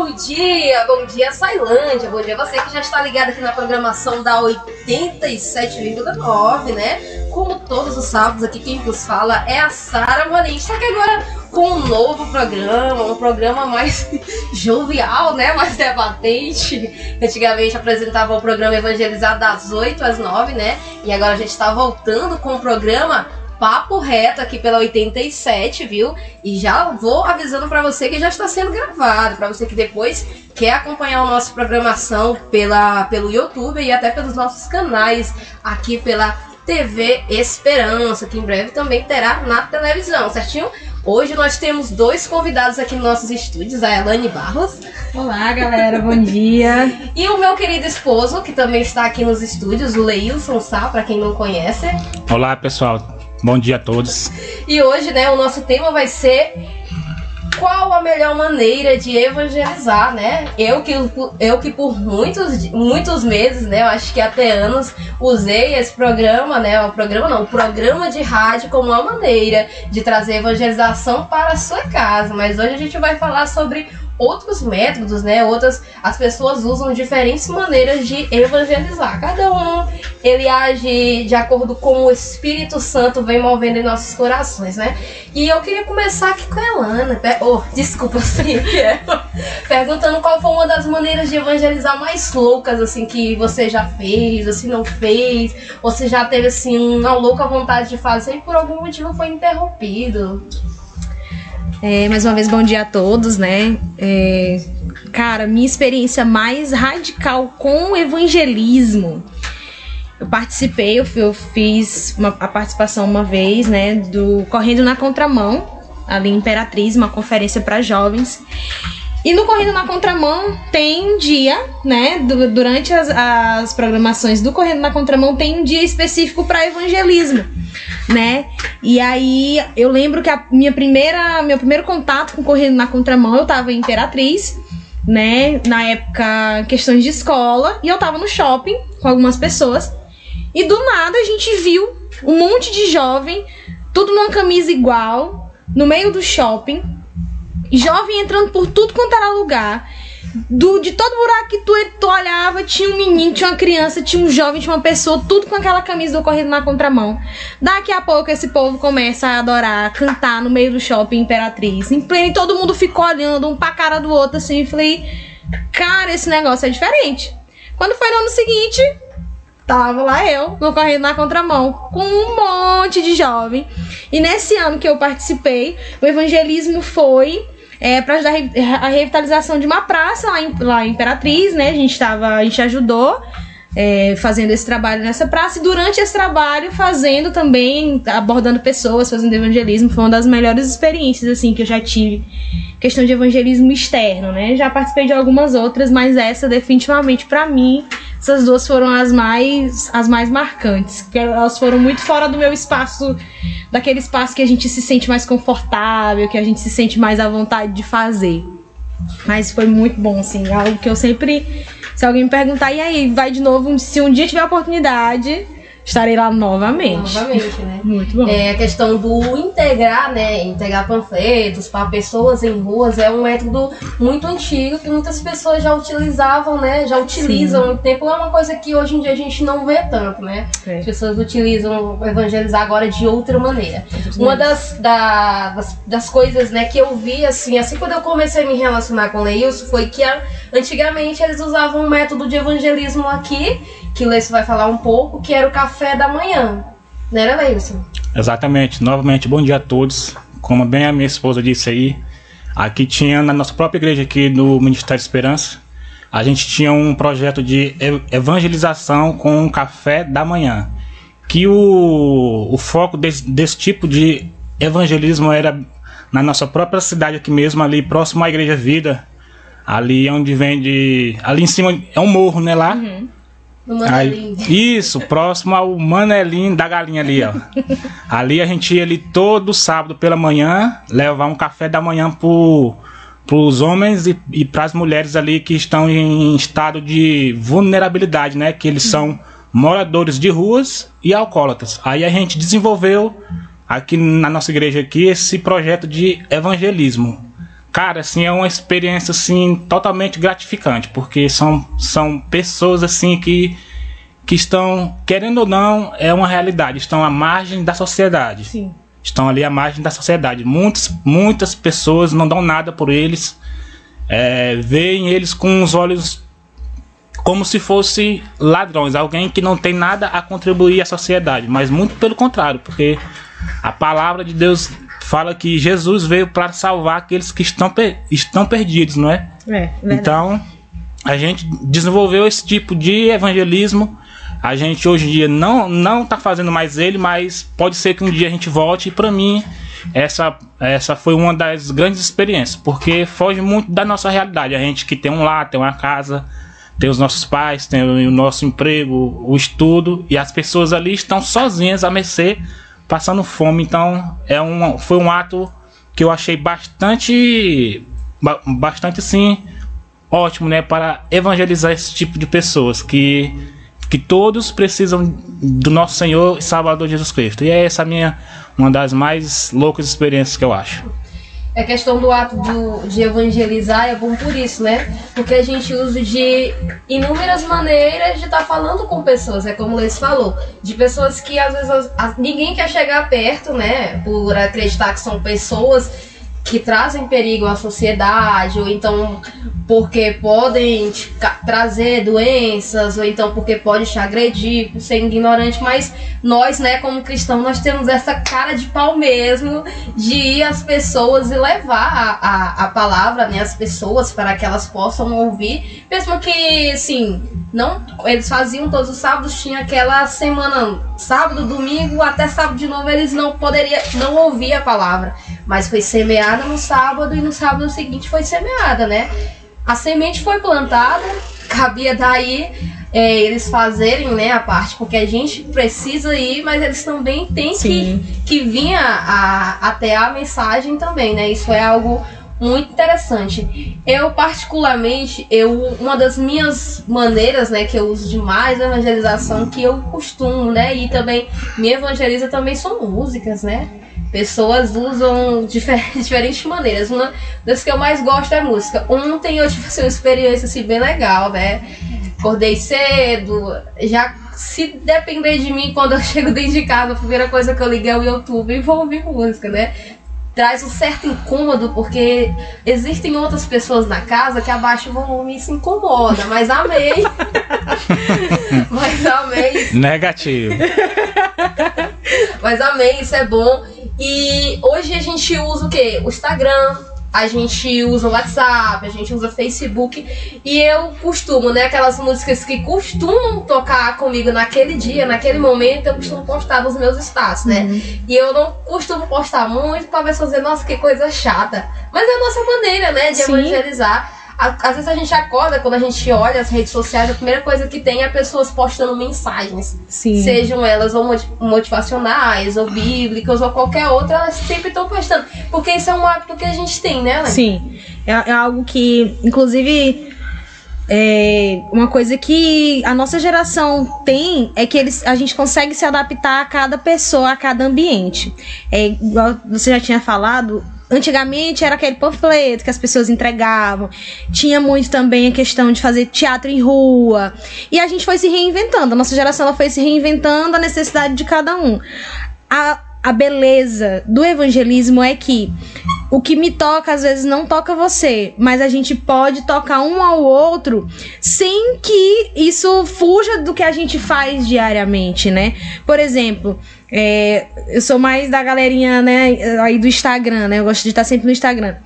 bom dia, bom dia Sailândia, bom dia você que já está ligado aqui na programação da 87,9, né? Como todos os sábados aqui quem vos fala é a Sara Morim, só que agora com um novo programa, um programa mais jovial, né? Mais debatente. Antigamente apresentava o programa Evangelizado das 8 às 9, né? E agora a gente está voltando com o programa papo reto aqui pela 87, viu? E já vou avisando para você que já está sendo gravado, para você que depois quer acompanhar a nossa programação pela, pelo YouTube e até pelos nossos canais aqui pela TV Esperança, que em breve também terá na televisão, certinho? Hoje nós temos dois convidados aqui nos nossos estúdios, a Elane Barros. Olá, galera, bom dia. E o meu querido esposo, que também está aqui nos estúdios, o Leilson Sá, para quem não conhece. Olá, pessoal. Bom dia a todos. E hoje, né, o nosso tema vai ser qual a melhor maneira de evangelizar, né? Eu que, eu que por muitos, muitos meses, né? Eu acho que até anos usei esse programa, né? O programa não, o programa de rádio como uma maneira de trazer evangelização para a sua casa. Mas hoje a gente vai falar sobre outros métodos, né? Outras as pessoas usam diferentes maneiras de evangelizar. Cada um ele age de acordo com o Espírito Santo vem movendo em nossos corações, né? E eu queria começar aqui com a Elana. Oh, desculpa, sim, é. perguntando qual foi uma das maneiras de evangelizar mais loucas assim que você já fez, ou se não fez, ou se já teve assim uma louca vontade de fazer e por algum motivo foi interrompido. É, mais uma vez, bom dia a todos, né? É, cara, minha experiência mais radical com o evangelismo. Eu participei, eu, eu fiz uma, a participação uma vez, né, do Correndo na Contramão, ali em Imperatriz, uma conferência para jovens. E no Correndo na Contramão tem dia, né? durante as, as programações do Correndo na Contramão tem um dia específico para evangelismo né? E aí eu lembro que a minha primeira, meu primeiro contato com correndo na contramão, eu tava em Imperatriz, né? Na época, questões de escola, e eu tava no shopping com algumas pessoas. E do nada a gente viu um monte de jovem, tudo numa camisa igual, no meio do shopping, jovem entrando por tudo quanto era lugar do, de todo buraco que tu, tu olhava, tinha um menino, tinha uma criança, tinha um jovem, tinha uma pessoa, tudo com aquela camisa do correndo na contramão. Daqui a pouco esse povo começa a adorar, cantar no meio do shopping Imperatriz. Em pleno, e todo mundo ficou olhando um pra cara do outro assim. E falei, cara, esse negócio é diferente. Quando foi no ano seguinte, tava lá eu, no correndo na contramão, com um monte de jovem. E nesse ano que eu participei, o evangelismo foi é, para ajudar a revitalização de uma praça lá em, lá em Imperatriz, né? A gente tava, a gente ajudou é, fazendo esse trabalho nessa praça e durante esse trabalho fazendo também, abordando pessoas, fazendo evangelismo, foi uma das melhores experiências assim que eu já tive. Questão de evangelismo externo, né? Já participei de algumas outras, mas essa definitivamente para mim essas duas foram as mais as mais marcantes, porque elas foram muito fora do meu espaço, daquele espaço que a gente se sente mais confortável, que a gente se sente mais à vontade de fazer. Mas foi muito bom, assim, algo que eu sempre se alguém me perguntar, e aí, vai de novo, se um dia tiver oportunidade, estarei lá novamente. Novamente, né? Muito bom. É a questão do integrar, né? Integrar panfletos para pessoas em ruas é um método muito antigo que muitas pessoas já utilizavam, né? Já utilizam há tempo. É uma coisa que hoje em dia a gente não vê tanto, né? É. As pessoas utilizam evangelizar agora de outra maneira. Uma das, da, das, das, coisas, né, que eu vi, assim, assim quando eu comecei a me relacionar com o Leilson, foi que a, antigamente eles usavam um método de evangelismo aqui que o Leilson vai falar um pouco, que era o café da manhã. Não era, Leilson? Exatamente. Novamente, bom dia a todos. Como bem a minha esposa disse aí, aqui tinha na nossa própria igreja aqui do Ministério Esperança, a gente tinha um projeto de evangelização com o café da manhã. Que o, o foco desse, desse tipo de evangelismo era na nossa própria cidade aqui mesmo, ali próximo à Igreja Vida, ali onde vende. Ali em cima é um morro, né? Lá. Uhum. Aí, isso, próximo ao Manelim da galinha ali, ó. ali a gente ia ali todo sábado pela manhã levar um café da manhã pro, pros homens e, e pras mulheres ali que estão em estado de vulnerabilidade, né? Que eles são moradores de ruas e alcoólatras. Aí a gente desenvolveu aqui na nossa igreja aqui esse projeto de evangelismo Cara, assim, é uma experiência assim totalmente gratificante, porque são, são pessoas assim que que estão, querendo ou não, é uma realidade, estão à margem da sociedade. Sim. Estão ali à margem da sociedade. Muitas, muitas pessoas não dão nada por eles, é, veem eles com os olhos como se fosse ladrões, alguém que não tem nada a contribuir à sociedade, mas muito pelo contrário, porque a palavra de Deus fala que Jesus veio para salvar aqueles que estão, estão perdidos, não é? É, então, a gente desenvolveu esse tipo de evangelismo a gente hoje em dia não não tá fazendo mais ele, mas pode ser que um dia a gente volte e para mim essa essa foi uma das grandes experiências, porque foge muito da nossa realidade. A gente que tem um lar, tem uma casa, tem os nossos pais, tem o nosso emprego, o estudo e as pessoas ali estão sozinhas a mercê, passando fome. Então, é um foi um ato que eu achei bastante bastante sim ótimo, né, para evangelizar esse tipo de pessoas que que todos precisam do nosso Senhor e Salvador Jesus Cristo. E é essa minha uma das mais loucas experiências que eu acho. É questão do ato do, de evangelizar é bom por isso, né? Porque a gente usa de inúmeras maneiras de estar tá falando com pessoas, é como o Leis falou, de pessoas que às vezes as, ninguém quer chegar perto, né? Por acreditar que são pessoas que trazem perigo à sociedade, ou então porque podem trazer doenças, ou então porque pode te agredir por ser ignorante, mas nós, né, como cristãos, nós temos essa cara de pau mesmo de ir às pessoas e levar a, a, a palavra, né, às pessoas para que elas possam ouvir, mesmo que, assim, não, eles faziam todos os sábados, tinha aquela semana, sábado, domingo, até sábado de novo, eles não poderiam, não ouvir a palavra, mas foi semeada no sábado e no sábado seguinte foi semeada, né? A semente foi plantada, cabia daí é, eles fazerem né, a parte, porque a gente precisa ir, mas eles também têm que, que vir a, a, até a mensagem também, né? Isso é algo muito interessante. Eu, particularmente, eu uma das minhas maneiras, né, que eu uso demais a evangelização, que eu costumo, né, e também me evangeliza também são músicas, né? Pessoas usam diferentes, diferentes maneiras. Uma das que eu mais gosto é música. Ontem eu tive assim, uma experiência assim, bem legal, né? Acordei cedo, já se depender de mim, quando eu chego dentro de casa, a primeira coisa que eu liguei é o YouTube e vou ouvir música, né? Traz um certo incômodo, porque existem outras pessoas na casa que abaixam o volume e se incomoda, mas amei. mas amei. Negativo. mas amei, isso é bom. E hoje a gente usa o quê? O Instagram, a gente usa o WhatsApp, a gente usa Facebook e eu costumo, né, aquelas músicas que costumam tocar comigo naquele dia, naquele momento, eu costumo postar nos meus status, né? Uhum. E eu não costumo postar muito pra pessoas dizer, nossa, que coisa chata. Mas é a nossa maneira, né, de Sim. evangelizar às vezes a gente acorda, quando a gente olha as redes sociais, a primeira coisa que tem é pessoas postando mensagens. Sim. Sejam elas ou motivacionais, ou bíblicas, ou qualquer outra, elas sempre estão postando. Porque isso é um hábito que a gente tem, né, Ellen? Sim. É, é algo que, inclusive. É, uma coisa que a nossa geração tem é que eles, a gente consegue se adaptar a cada pessoa, a cada ambiente. É, igual você já tinha falado, Antigamente era aquele panfleto que as pessoas entregavam. Tinha muito também a questão de fazer teatro em rua. E a gente foi se reinventando. A nossa geração ela foi se reinventando a necessidade de cada um. A, a beleza do evangelismo é que o que me toca às vezes não toca você, mas a gente pode tocar um ao outro sem que isso fuja do que a gente faz diariamente, né? Por exemplo, é, eu sou mais da galerinha, né, aí do Instagram, né? Eu gosto de estar sempre no Instagram.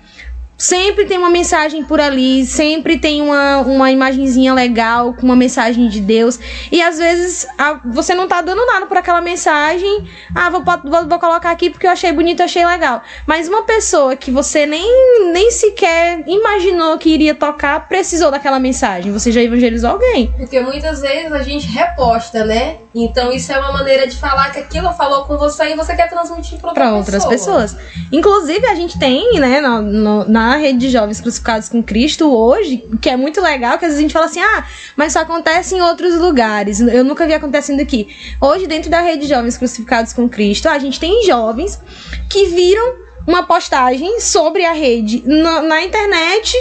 Sempre tem uma mensagem por ali, sempre tem uma, uma imagenzinha legal com uma mensagem de Deus. E às vezes a, você não tá dando nada por aquela mensagem. Ah, vou, vou, vou, colocar aqui porque eu achei bonito, achei legal. Mas uma pessoa que você nem, nem sequer imaginou que iria tocar precisou daquela mensagem. Você já evangelizou alguém. Porque muitas vezes a gente reposta, né? Então isso é uma maneira de falar que aquilo falou com você e você quer transmitir para outra outras pessoas. Inclusive a gente tem, né, na na rede de jovens crucificados com Cristo hoje, que é muito legal, que às vezes a gente fala assim, ah, mas isso acontece em outros lugares, eu nunca vi acontecendo aqui. Hoje, dentro da rede de jovens crucificados com Cristo, a gente tem jovens que viram uma postagem sobre a rede na, na internet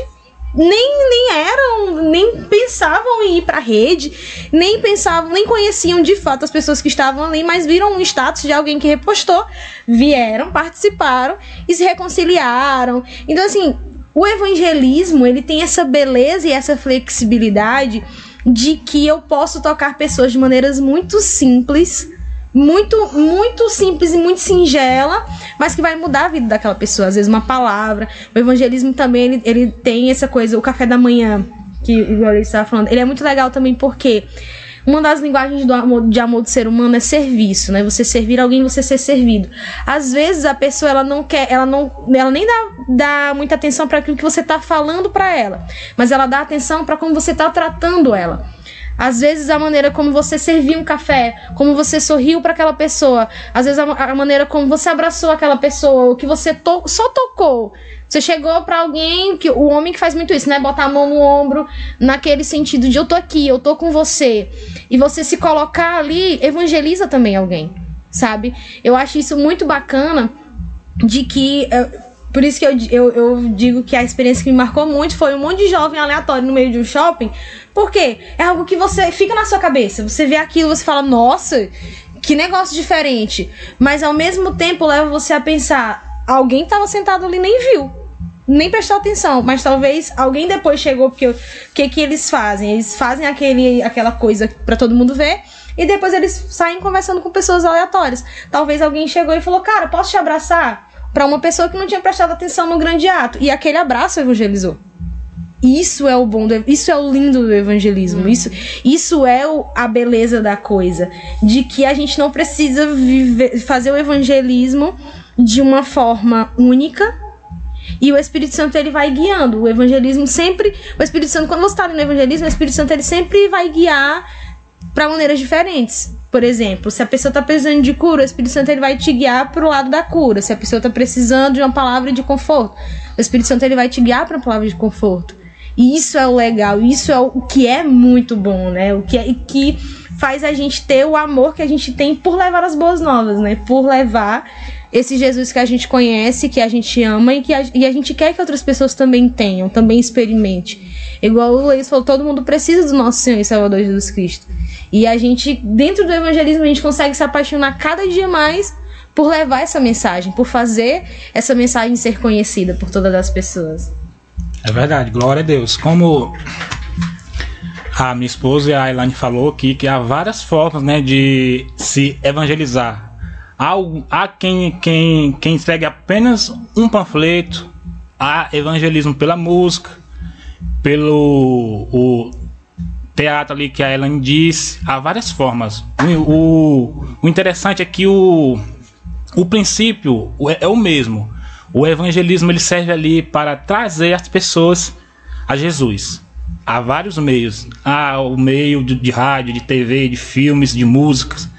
nem, nem eram, nem pensavam em ir pra rede, nem pensavam, nem conheciam de fato as pessoas que estavam ali, mas viram um status de alguém que repostou, vieram, participaram e se reconciliaram. Então, assim, o evangelismo, ele tem essa beleza e essa flexibilidade de que eu posso tocar pessoas de maneiras muito simples, muito, muito simples e muito singela, mas que vai mudar a vida daquela pessoa. Às vezes uma palavra. O evangelismo também, ele, ele tem essa coisa, o café da manhã, que o Gloria estava falando, ele é muito legal também porque uma das linguagens do amor, de amor do ser humano é serviço, né? Você servir alguém, você ser servido. Às vezes a pessoa ela não quer, ela não, ela nem dá, dá muita atenção para aquilo que você está falando para ela, mas ela dá atenção para como você está tratando ela. Às vezes a maneira como você serviu um café, como você sorriu para aquela pessoa, às vezes a, a, maneira como você abraçou aquela pessoa, o que você to só tocou. Você chegou para alguém, que o homem que faz muito isso, né? Botar a mão no ombro, naquele sentido de eu tô aqui, eu tô com você. E você se colocar ali, evangeliza também alguém, sabe? Eu acho isso muito bacana de que eh, por isso que eu, eu, eu, digo que a experiência que me marcou muito foi um monte de jovem aleatório no meio de um shopping. Porque é algo que você fica na sua cabeça. Você vê aquilo, você fala, nossa, que negócio diferente. Mas ao mesmo tempo leva você a pensar, alguém estava sentado ali nem viu. Nem prestou atenção, mas talvez alguém depois chegou, porque o que, que eles fazem? Eles fazem aquele, aquela coisa para todo mundo ver e depois eles saem conversando com pessoas aleatórias. Talvez alguém chegou e falou: Cara, posso te abraçar? Para uma pessoa que não tinha prestado atenção no grande ato. E aquele abraço evangelizou. Isso é o bom, do, isso é o lindo do evangelismo. Hum. Isso, isso é o, a beleza da coisa, de que a gente não precisa viver, fazer o evangelismo de uma forma única. E o Espírito Santo ele vai guiando. O evangelismo sempre, o Espírito Santo quando você está no evangelismo, o Espírito Santo ele sempre vai guiar para maneiras diferentes. Por exemplo, se a pessoa está precisando de cura, o Espírito Santo ele vai te guiar para o lado da cura. Se a pessoa está precisando de uma palavra de conforto, o Espírito Santo ele vai te guiar para a palavra de conforto. E isso é o legal, isso é o que é muito bom, né? O que é que faz a gente ter o amor que a gente tem por levar as boas novas, né? Por levar esse Jesus que a gente conhece, que a gente ama e que a, e a gente quer que outras pessoas também tenham, também experimente. Igual o Luiz falou, todo mundo precisa do nosso Senhor e Salvador Jesus Cristo. E a gente, dentro do evangelismo, a gente consegue se apaixonar cada dia mais por levar essa mensagem, por fazer essa mensagem ser conhecida por todas as pessoas. É verdade, glória a Deus. Como a minha esposa e a Elaine falou aqui, que há várias formas né, de se evangelizar. Há, há quem, quem, quem entregue apenas um panfleto, há evangelismo pela música, pelo o teatro ali que a Ellen disse, há várias formas. O, o, o interessante é que o, o princípio é, é o mesmo. O evangelismo ele serve ali para trazer as pessoas a Jesus. Há vários meios. Há o meio de, de rádio, de TV, de filmes, de músicas.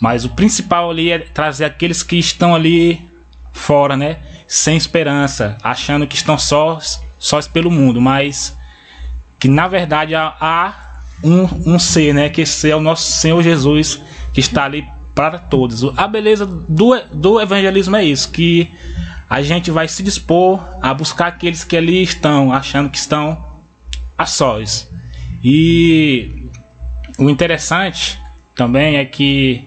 Mas o principal ali é trazer aqueles que estão ali fora, né? Sem esperança, achando que estão sós, sós pelo mundo, mas que na verdade há, há um, um ser, né? Que esse é o nosso Senhor Jesus que está ali para todos. A beleza do, do evangelismo é isso, que a gente vai se dispor a buscar aqueles que ali estão, achando que estão a sós. E o interessante também é que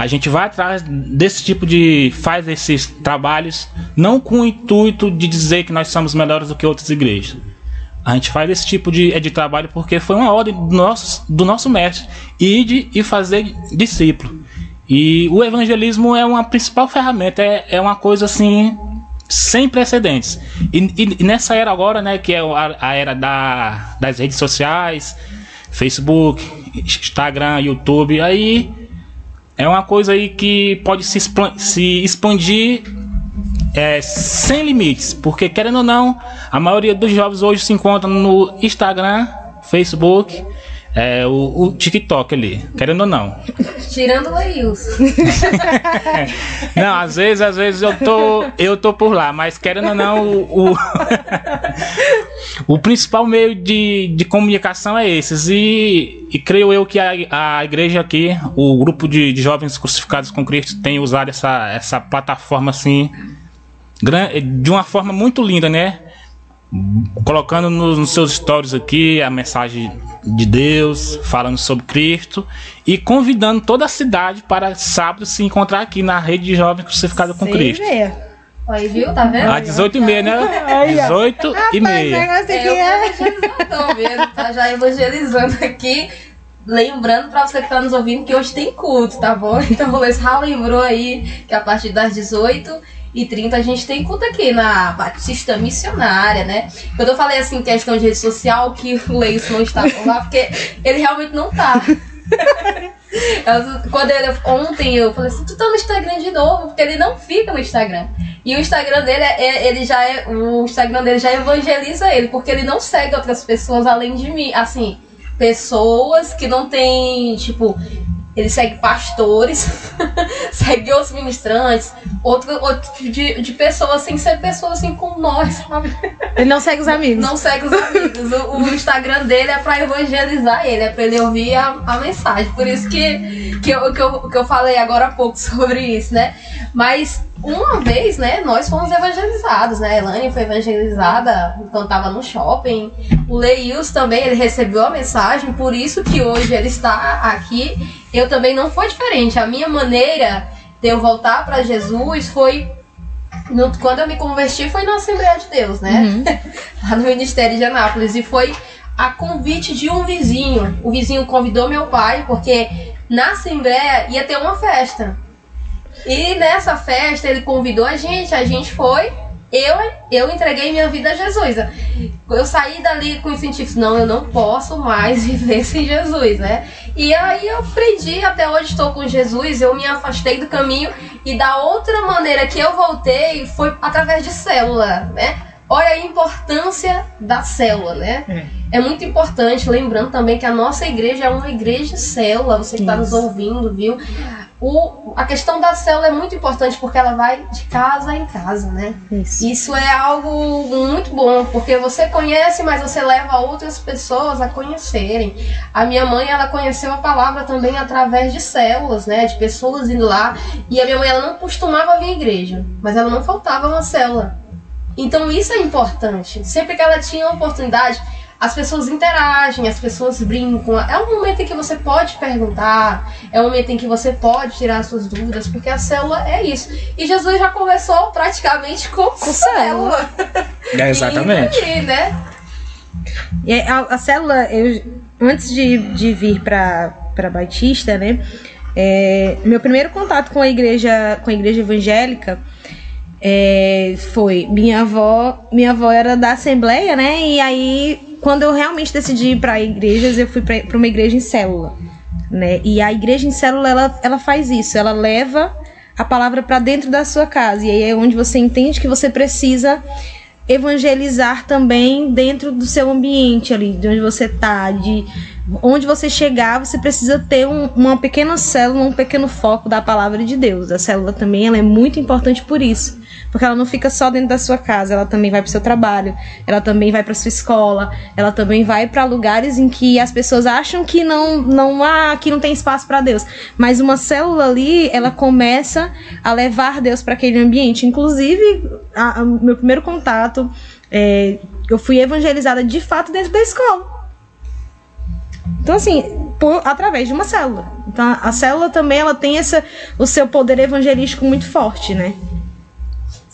a gente vai atrás desse tipo de. faz esses trabalhos não com o intuito de dizer que nós somos melhores do que outras igrejas. A gente faz esse tipo de, de trabalho porque foi uma ordem do nosso, do nosso mestre. Ide e fazer discípulo. E o evangelismo é uma principal ferramenta, é, é uma coisa assim sem precedentes. E, e, nessa era agora, né, que é a, a era da, das redes sociais, Facebook, Instagram, YouTube, aí é uma coisa aí que pode se, se expandir é, sem limites, porque querendo ou não, a maioria dos jovens hoje se encontram no Instagram, Facebook, é, o, o, TikTok ali, querendo ou não. Tirando o Laílson. não, às vezes, às vezes eu tô, eu tô por lá, mas querendo ou não, o, o, o principal meio de, de comunicação é esses. E, e creio eu que a, a igreja aqui, o grupo de, de jovens crucificados com Cristo, tem usado essa, essa plataforma assim de uma forma muito linda, né? colocando nos, nos, seus stories aqui a mensagem de Deus, falando sobre Cristo e convidando toda a cidade para sábado se encontrar aqui na rede de jovens crucificados com Cristo. Aí, viu? Tá vendo? Às 18 e meia, né? 18 e meia. É, eu é. vendo, tá já evangelizando aqui. Lembrando para você que tá nos ouvindo que hoje tem culto, tá bom? Então o já lembrou aí que a partir das 18 e 30 a gente tem culto aqui na Batista Missionária, né? Quando eu falei assim, questão de rede social, que o Leis não está por lá, porque ele realmente não tá. Quando ele, ontem eu falei assim, tu tá no Instagram de novo, porque ele não fica no Instagram. E o Instagram dele é, é, ele já é, o Instagram dele já evangeliza ele, porque ele não segue outras pessoas além de mim, assim, pessoas que não tem, tipo, ele segue pastores, segue outros ministrantes, outro, outro tipo de, de pessoas sem ser pessoas assim como nós, sabe? Ele não segue os amigos. Não segue os amigos. O, o Instagram dele é para evangelizar ele, é para ele ouvir a, a mensagem. Por isso que, que, eu, que, eu, que eu falei agora há pouco sobre isso, né? Mas uma vez, né, nós fomos evangelizados, né? A Elane foi evangelizada quando estava no shopping. O Leius também, ele recebeu a mensagem, por isso que hoje ele está aqui. Eu também não foi diferente. A minha maneira de eu voltar para Jesus foi no, quando eu me converti foi na Assembleia de Deus, né? Uhum. Lá no Ministério de Anápolis e foi a convite de um vizinho. O vizinho convidou meu pai porque na Assembleia ia ter uma festa. E nessa festa ele convidou a gente, a gente foi. Eu, eu entreguei minha vida a Jesus. Eu saí dali com o incentivo, não, eu não posso mais viver sem Jesus, né? E aí eu aprendi, até hoje estou com Jesus, eu me afastei do caminho e da outra maneira que eu voltei foi através de célula, né? Olha a importância da célula, né? É. é muito importante, lembrando também que a nossa igreja é uma igreja célula, você que está nos ouvindo, viu? O, a questão da célula é muito importante porque ela vai de casa em casa, né? Isso. Isso é algo muito bom, porque você conhece, mas você leva outras pessoas a conhecerem. A minha mãe, ela conheceu a palavra também através de células, né? De pessoas indo lá. E a minha mãe, ela não costumava vir à igreja, mas ela não faltava uma célula. Então isso é importante. Sempre que ela tinha oportunidade, as pessoas interagem, as pessoas brincam. É um momento em que você pode perguntar, é um momento em que você pode tirar suas dúvidas, porque a célula é isso. E Jesus já conversou praticamente com, com célula. É, exatamente. e aí, né? E a, a, célula, eu, antes de, de vir para Batista, né? É, meu primeiro contato com a igreja, com a igreja evangélica é, foi minha avó, minha avó era da Assembleia, né? E aí quando eu realmente decidi ir para igrejas, eu fui para uma igreja em célula, né? E a igreja em célula ela, ela faz isso, ela leva a palavra para dentro da sua casa e aí é onde você entende que você precisa evangelizar também dentro do seu ambiente ali, de onde você tá, de onde você chegar, você precisa ter um, uma pequena célula, um pequeno foco da palavra de Deus. A célula também ela é muito importante por isso porque ela não fica só dentro da sua casa, ela também vai para o seu trabalho, ela também vai para sua escola, ela também vai para lugares em que as pessoas acham que não não há, que não tem espaço para Deus, mas uma célula ali, ela começa a levar Deus para aquele ambiente. Inclusive, a, a, meu primeiro contato, é, eu fui evangelizada de fato dentro da escola. Então, assim, por, através de uma célula. Então, a célula também ela tem essa, o seu poder evangelístico muito forte, né?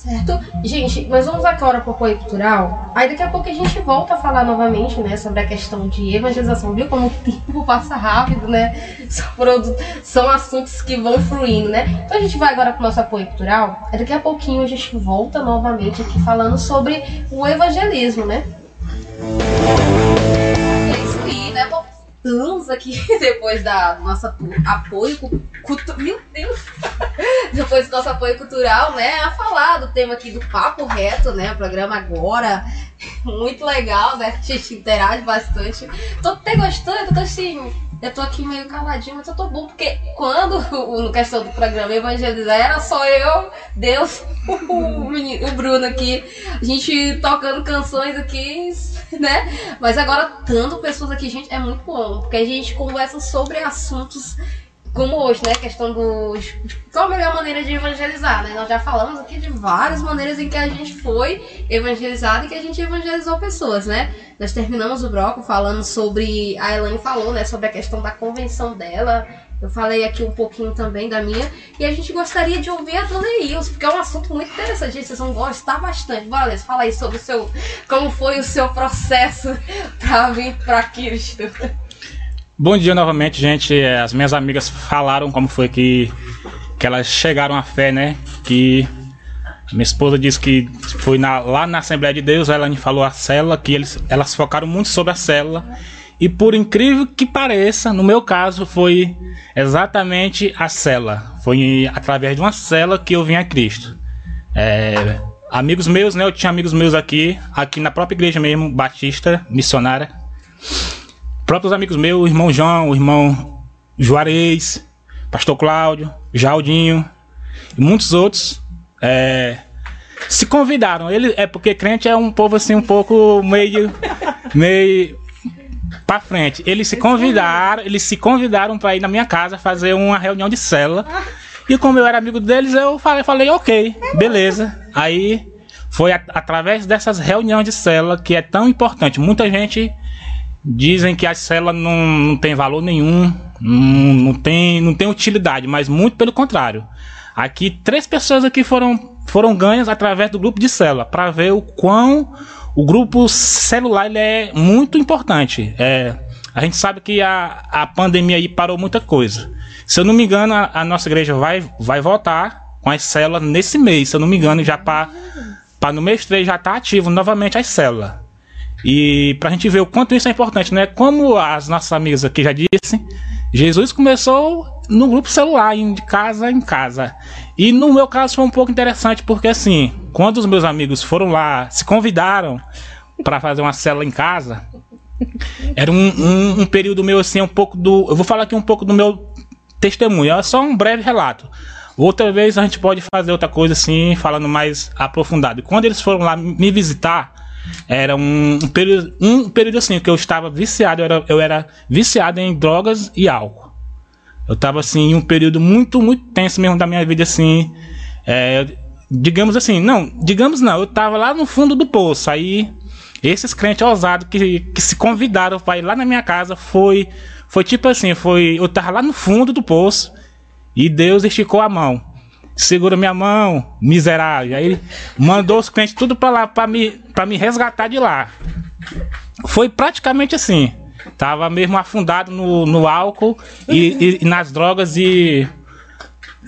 Certo? Gente, nós vamos agora para o apoio cultural. Aí daqui a pouco a gente volta a falar novamente, né, sobre a questão de evangelização. Viu como o tempo passa rápido, né? São, assuntos que vão fluindo, né? Então a gente vai agora para o nosso apoio cultural. Aí daqui a pouquinho a gente volta novamente aqui falando sobre o evangelismo, né? Né? Voltamos aqui depois da nossa apoio cultural. Meu Deus! depois do nosso apoio cultural, né? A falar do tema aqui do Papo Reto, né? O programa agora. Muito legal, né? A gente interage bastante. Tô até gostando, tô assim. Eu tô aqui meio caladinho, mas eu tô bom, porque quando, no questão do programa Evangelizar, era só eu, Deus, o, menino, o Bruno aqui, a gente tocando canções aqui, né? Mas agora, tanto pessoas aqui, gente, é muito bom, porque a gente conversa sobre assuntos como hoje, né? Questão dos. Qual a melhor maneira de evangelizar, né? Nós já falamos aqui de várias maneiras em que a gente foi evangelizado e que a gente evangelizou pessoas, né? Nós terminamos o bloco falando sobre. A Elaine falou, né? Sobre a questão da convenção dela. Eu falei aqui um pouquinho também da minha. E a gente gostaria de ouvir a Dona Ilse, porque é um assunto muito interessante. Gente, vocês vão gostar bastante. Bora, Liz, fala aí sobre o seu. Como foi o seu processo para vir para Cristo. Bom dia novamente, gente. É, as minhas amigas falaram como foi que, que elas chegaram à fé, né? Que minha esposa disse que foi na, lá na Assembleia de Deus, ela me falou a célula, que eles, elas focaram muito sobre a célula. E por incrível que pareça, no meu caso foi exatamente a cela. Foi através de uma cela que eu vim a Cristo. É, amigos meus, né? Eu tinha amigos meus aqui, aqui na própria igreja mesmo, batista, missionária. Próprios amigos meus, o irmão João, o irmão Juarez, pastor Cláudio, Jaldinho e muitos outros. É, se convidaram. Ele é porque crente é um povo assim um pouco meio meio para frente. Eles se convidaram, eles se convidaram para ir na minha casa fazer uma reunião de célula. E como eu era amigo deles, eu falei, falei ok, beleza. Aí foi a, através dessas reuniões de célula que é tão importante. Muita gente dizem que a célula não, não tem valor nenhum, não, não, tem, não tem utilidade, mas muito pelo contrário. Aqui, três pessoas aqui foram, foram ganhas através do grupo de célula, para ver o quão o grupo celular ele é muito importante. É, a gente sabe que a, a pandemia aí parou muita coisa. Se eu não me engano, a, a nossa igreja vai, vai voltar com as células nesse mês. Se eu não me engano, já para no mês 3 já está ativo novamente as células. E para a gente ver o quanto isso é importante, né? Como as nossas amigas aqui já disseram, Jesus começou no grupo celular, de casa em casa. E no meu caso foi um pouco interessante, porque assim, quando os meus amigos foram lá, se convidaram para fazer uma célula em casa, era um, um, um, período meu assim, um pouco do. Eu vou falar aqui um pouco do meu testemunho, é só um breve relato. Outra vez a gente pode fazer outra coisa assim, falando mais aprofundado. Quando eles foram lá me visitar, era um, um, período, um período assim que eu estava viciado, eu era, eu era viciado em drogas e álcool. Eu estava assim em um período muito, muito tenso mesmo da minha vida assim. É, digamos assim, não, digamos não, eu estava lá no fundo do poço. Aí esses crentes ousados que, que se convidaram para ir lá na minha casa foi foi tipo assim, foi eu estava lá no fundo do poço e Deus esticou a mão segura minha mão, miserável. Aí ele mandou os crentes tudo para lá para me, me resgatar de lá. Foi praticamente assim. Tava mesmo afundado no, no álcool e, e, nas drogas e.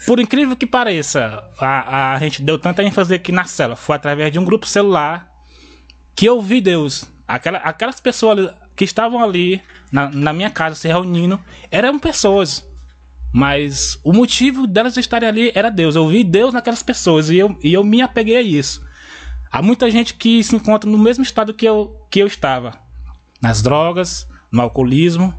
Por incrível que pareça, a, a gente deu tanta ênfase aqui na cela. Foi através de um grupo celular que eu vi Deus. Aquela, aquelas pessoas que estavam ali na, na minha casa se reunindo eram pessoas mas o motivo delas estarem ali era Deus. Eu vi Deus naquelas pessoas e eu, e eu me apeguei a isso. Há muita gente que se encontra no mesmo estado que eu, que eu estava. Nas drogas, no alcoolismo,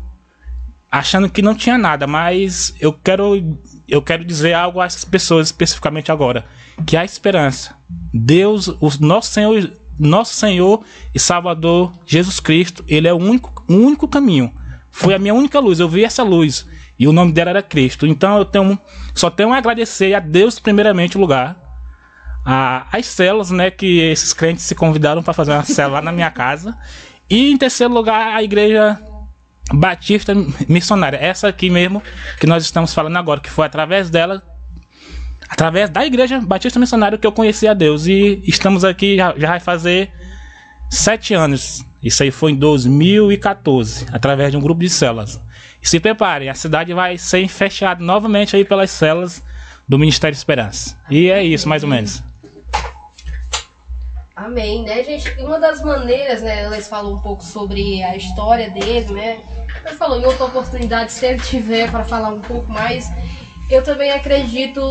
achando que não tinha nada, mas eu quero eu quero dizer algo a essas pessoas especificamente agora, que há esperança. Deus, o nosso Senhor, nosso Senhor e Salvador Jesus Cristo, ele é o único, o único caminho. Foi a minha única luz, eu vi essa luz e o nome dela era Cristo. Então eu tenho, só tenho a agradecer a Deus, primeiramente, o lugar. A, as células, né, que esses crentes se convidaram para fazer uma célula lá na minha casa. E em terceiro lugar, a igreja Batista Missionária. Essa aqui mesmo que nós estamos falando agora, que foi através dela, através da igreja Batista Missionária que eu conheci a Deus. E estamos aqui, já, já vai fazer sete anos. Isso aí foi em 2014, através de um grupo de células. E se preparem, a cidade vai ser fechada novamente aí pelas células do Ministério Esperança. E é isso, mais ou menos. Amém, né, gente? E uma das maneiras, né, eles falam um pouco sobre a história dele, né? Ele falou em outra oportunidade, se ele tiver para falar um pouco mais. Eu também acredito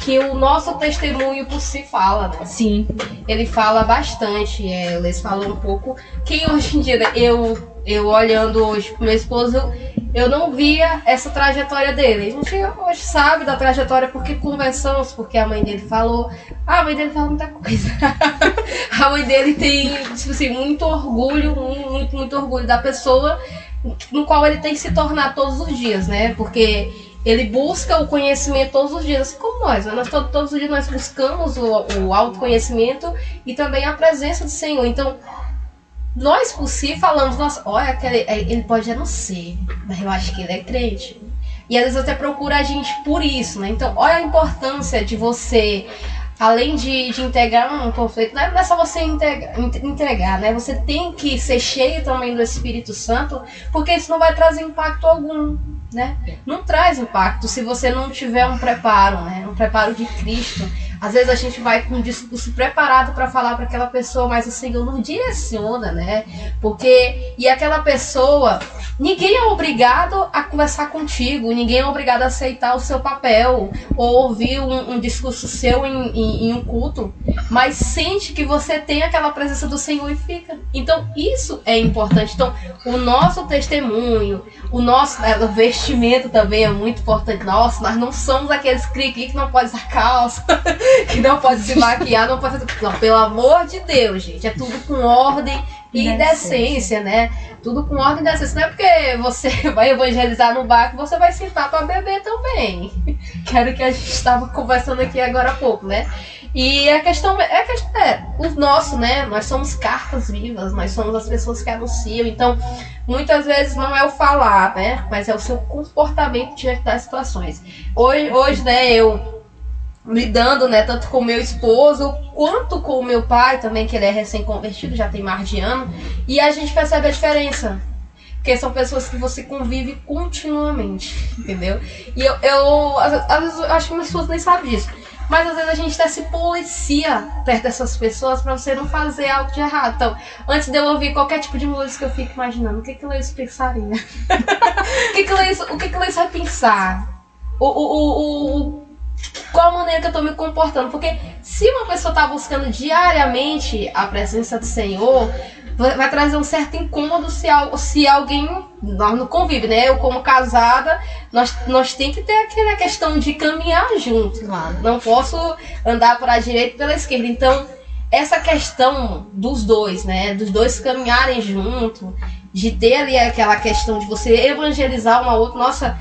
que o nosso testemunho por si fala, né? Sim. Ele fala bastante, é, eles falam um pouco. Quem hoje em dia, né, eu, eu olhando hoje pro meu esposo, eu não via essa trajetória dele. A gente hoje sabe da trajetória porque conversamos, porque a mãe dele falou. Ah, a mãe dele fala muita coisa. a mãe dele tem, tipo assim, muito orgulho, muito, muito orgulho da pessoa no qual ele tem que se tornar todos os dias, né? Porque ele busca o conhecimento todos os dias, assim como nós. Né? nós todos, todos os dias nós buscamos o, o autoconhecimento e também a presença do Senhor. Então, nós por si falamos, nossa, olha, ele pode não ser, mas eu acho que ele é crente. E às vezes até procura a gente por isso, né? Então, olha a importância de você além de, de integrar um conflito, não é só você entregar, né? Você tem que ser cheio também do Espírito Santo, porque isso não vai trazer impacto algum, né? Não traz impacto se você não tiver um preparo, né? Um preparo de Cristo. Às vezes a gente vai com um discurso preparado para falar para aquela pessoa, mas o Senhor nos direciona, né? Porque e aquela pessoa, ninguém é obrigado a conversar contigo, ninguém é obrigado a aceitar o seu papel ou ouvir um, um discurso seu em, em, em, um culto, mas sente que você tem aquela presença do Senhor e fica. Então isso é importante. Então o nosso testemunho, o nosso né, o vestimento também é muito importante. Nossa, nós não somos aqueles cri que não pode usar calça. que não pode se maquiar, não pode fazer. Não, pelo amor de Deus, gente. É tudo com ordem e decência, né? Tudo com ordem e decência. Não é porque você vai evangelizar no barco, você vai sentar para beber também. Quero que a gente estava conversando aqui agora há pouco, né? E a questão é, a questão é o nosso, né? Nós somos cartas vivas, nós somos as pessoas que anunciam. Então, muitas vezes não é o falar, né? Mas é o seu comportamento diante das situações. Hoje, hoje né, eu lidando, né, tanto com meu esposo quanto com o meu pai também, que ele é recém-convertido, já tem mais de ano, e a gente percebe a diferença. Porque são pessoas que você convive continuamente, entendeu? E eu, eu às, vezes, eu acho que minhas pessoas nem sabem disso. Mas às vezes a gente até se policia perto dessas pessoas para você não fazer algo de errado. Então, antes de eu ouvir qualquer tipo de música, eu fico imaginando o que que Leis pensaria. o que que Leis, o que que Leis vai pensar? O, o, o, o qual a maneira que eu estou me comportando. Porque se uma pessoa está buscando diariamente a presença do Senhor, vai trazer um certo incômodo se, se alguém. Nós não convive, né? Eu, como casada, nós, nós tem que ter aquela questão de caminhar juntos. Claro. Não posso andar para a direita e pela esquerda. Então, essa questão dos dois, né? Dos dois caminharem junto, de ter ali aquela questão de você evangelizar uma outra. Nossa,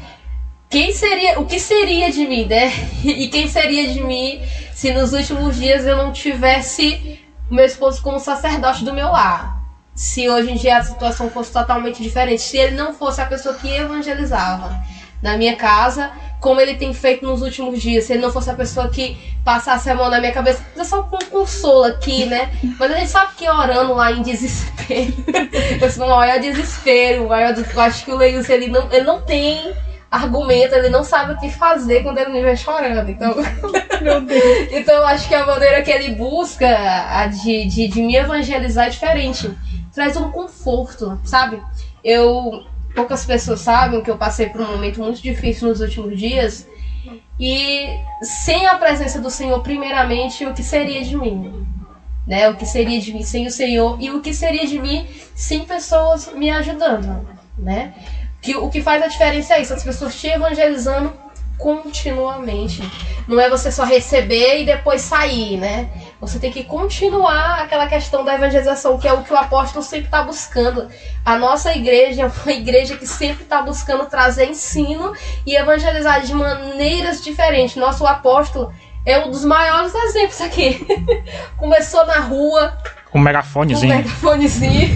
quem seria, o que seria de mim, né? E quem seria de mim se nos últimos dias eu não tivesse o meu esposo como sacerdote do meu lar? Se hoje em dia a situação fosse totalmente diferente, se ele não fosse a pessoa que evangelizava na minha casa, como ele tem feito nos últimos dias, se ele não fosse a pessoa que passasse a mão na minha cabeça, eu só com consolo aqui, né? Mas a gente sabe que orando lá em desespero, esse maior desespero, maior, eu acho que o Leilson ele não, ele não tem argumenta, ele não sabe o que fazer quando ele me vê chorando. Então, Meu Deus. então eu acho que a maneira que ele busca a de, de, de me evangelizar é diferente. Traz um conforto, sabe? Eu. Poucas pessoas sabem que eu passei por um momento muito difícil nos últimos dias. E sem a presença do Senhor, primeiramente, o que seria de mim? Né? O que seria de mim sem o Senhor e o que seria de mim sem pessoas me ajudando, né? Que o que faz a diferença é isso, as pessoas te evangelizando continuamente. Não é você só receber e depois sair, né? Você tem que continuar aquela questão da evangelização, que é o que o apóstolo sempre está buscando. A nossa igreja é uma igreja que sempre está buscando trazer ensino e evangelizar de maneiras diferentes. Nosso apóstolo é um dos maiores exemplos aqui. Começou na rua, com um megafonezinho. Com um megafonezinho,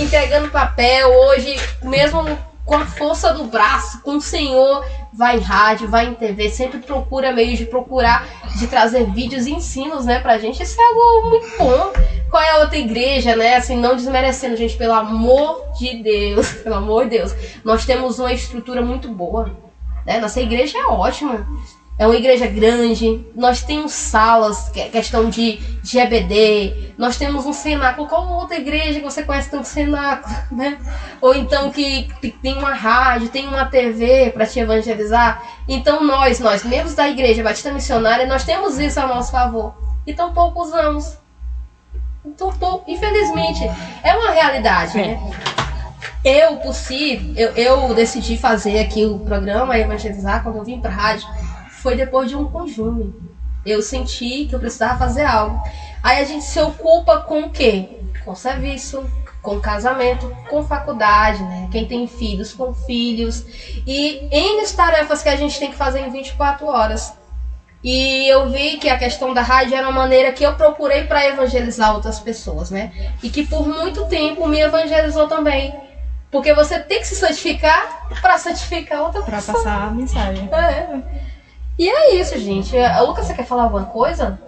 entregando papel. Hoje, mesmo com a força do braço, com o Senhor, vai em rádio, vai em TV, sempre procura meios de procurar, de trazer vídeos e ensinos, né, pra gente. Isso é algo muito bom. Qual é a outra igreja, né? Assim, não desmerecendo, gente, pelo amor de Deus, pelo amor de Deus. Nós temos uma estrutura muito boa. Né? Nossa igreja é ótima. É uma igreja grande, nós temos salas, é questão de, de EBD, nós temos um cenáculo. Qual outra igreja que você conhece tanto cenáculo, né? Ou então que tem uma rádio, tem uma TV para te evangelizar. Então nós, nós, membros da igreja Batista Missionária, nós temos isso a nosso favor. E tão pouco usamos. Tão pouco, infelizmente, é uma realidade, né? Eu, por si, eu, eu decidi fazer aqui o programa Evangelizar quando eu vim para rádio foi depois de um conjunto. Eu senti que eu precisava fazer algo. Aí a gente se ocupa com o quê? Com serviço, com casamento, com faculdade, né? Quem tem filhos, com filhos. E N tarefas que a gente tem que fazer em 24 horas. E eu vi que a questão da rádio era uma maneira que eu procurei para evangelizar outras pessoas, né? E que por muito tempo me evangelizou também. Porque você tem que se santificar para santificar outra Pra pessoa. passar a mensagem. É. E é isso, gente. Eh, Lucas, você quer falar alguma coisa?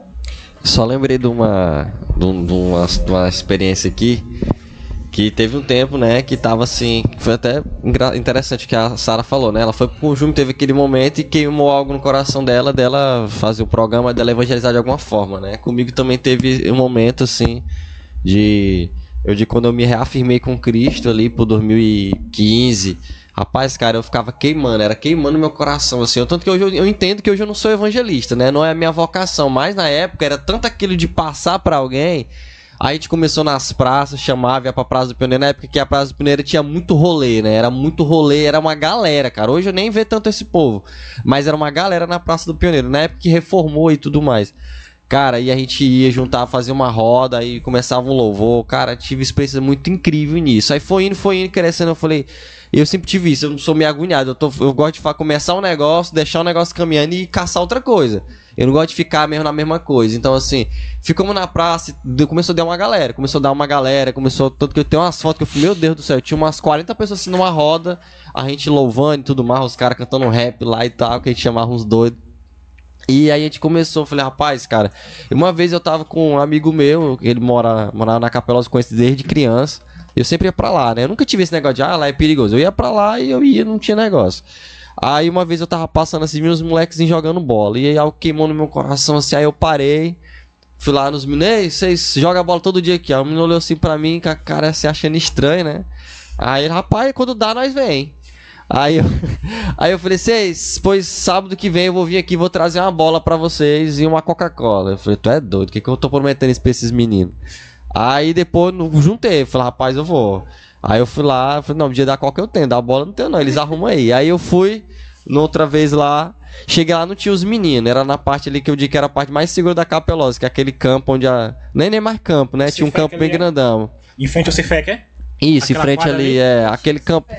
Só lembrei de uma, de, um- uma, de uma experiência aqui que teve um tempo, né, que tava assim, foi até interessante que a Sara falou, né? Ela foi pro conjunto, teve aquele momento e queimou algo no coração dela, dela fazer o programa, dela evangelizar de alguma forma, né? Comigo também teve um momento assim de eu de quando eu me reafirmei com Cristo ali por 2015. Rapaz, cara, eu ficava queimando, era queimando meu coração, assim. Tanto que hoje eu, eu entendo que hoje eu não sou evangelista, né? Não é a minha vocação, mas na época era tanto aquilo de passar pra alguém. Aí a gente começou nas praças, chamava, ia pra Praça do Pioneiro. Na época que a Praça do Pioneiro tinha muito rolê, né? Era muito rolê, era uma galera, cara. Hoje eu nem vejo tanto esse povo. Mas era uma galera na Praça do Pioneiro. Na época que reformou e tudo mais. Cara, e a gente ia juntar, fazer uma roda, aí começava um louvor. Cara, tive experiência muito incrível nisso. Aí foi indo, foi indo, crescendo. Eu falei, eu sempre tive isso, eu não sou meio agoniado. Eu, tô, eu gosto de fa- começar um negócio, deixar o negócio caminhando e caçar outra coisa. Eu não gosto de ficar mesmo na mesma coisa. Então, assim, ficamos na praça, começou a dar uma galera, começou a dar uma galera, começou. Tanto que eu tenho umas fotos que eu falei, meu Deus do céu, tinha umas 40 pessoas assim numa roda, a gente louvando e tudo mais, os caras cantando rap lá e tal, que a gente chamava uns doidos. E aí a gente começou, eu falei, rapaz, cara, uma vez eu tava com um amigo meu, ele mora, morava na Capelosa, conheço desde criança. Eu sempre ia pra lá, né? Eu nunca tive esse negócio de, ah, lá é perigoso. Eu ia pra lá e eu ia, não tinha negócio. Aí uma vez eu tava passando assim, vi uns moleques jogando bola. E aí algo queimou no meu coração assim, aí eu parei. Fui lá nos meninos, vocês jogam bola todo dia aqui. Aí o menino olhou assim pra mim, com a cara se achando estranho, né? Aí, rapaz, quando dá, nós vem. Aí eu, aí eu falei, vocês, pois sábado que vem eu vou vir aqui, vou trazer uma bola pra vocês e uma Coca-Cola. Eu falei, tu é doido, o que, que eu tô prometendo isso pra esses meninos? Aí depois não juntei, falei, rapaz, eu vou. Aí eu fui lá, falei, não, dia da Coca eu tenho, da bola não tenho não, eles arrumam aí. Aí eu fui, noutra vez lá, cheguei lá, não tinha os meninos, era na parte ali que eu digo que era a parte mais segura da Capelosa, que é aquele campo onde a... Nem nem mais campo, né? Tinha um campo bem é- grandão. Em frente ao Cifec, é? Isso, em Aquela frente quadra ali, ali? é, aquele campo.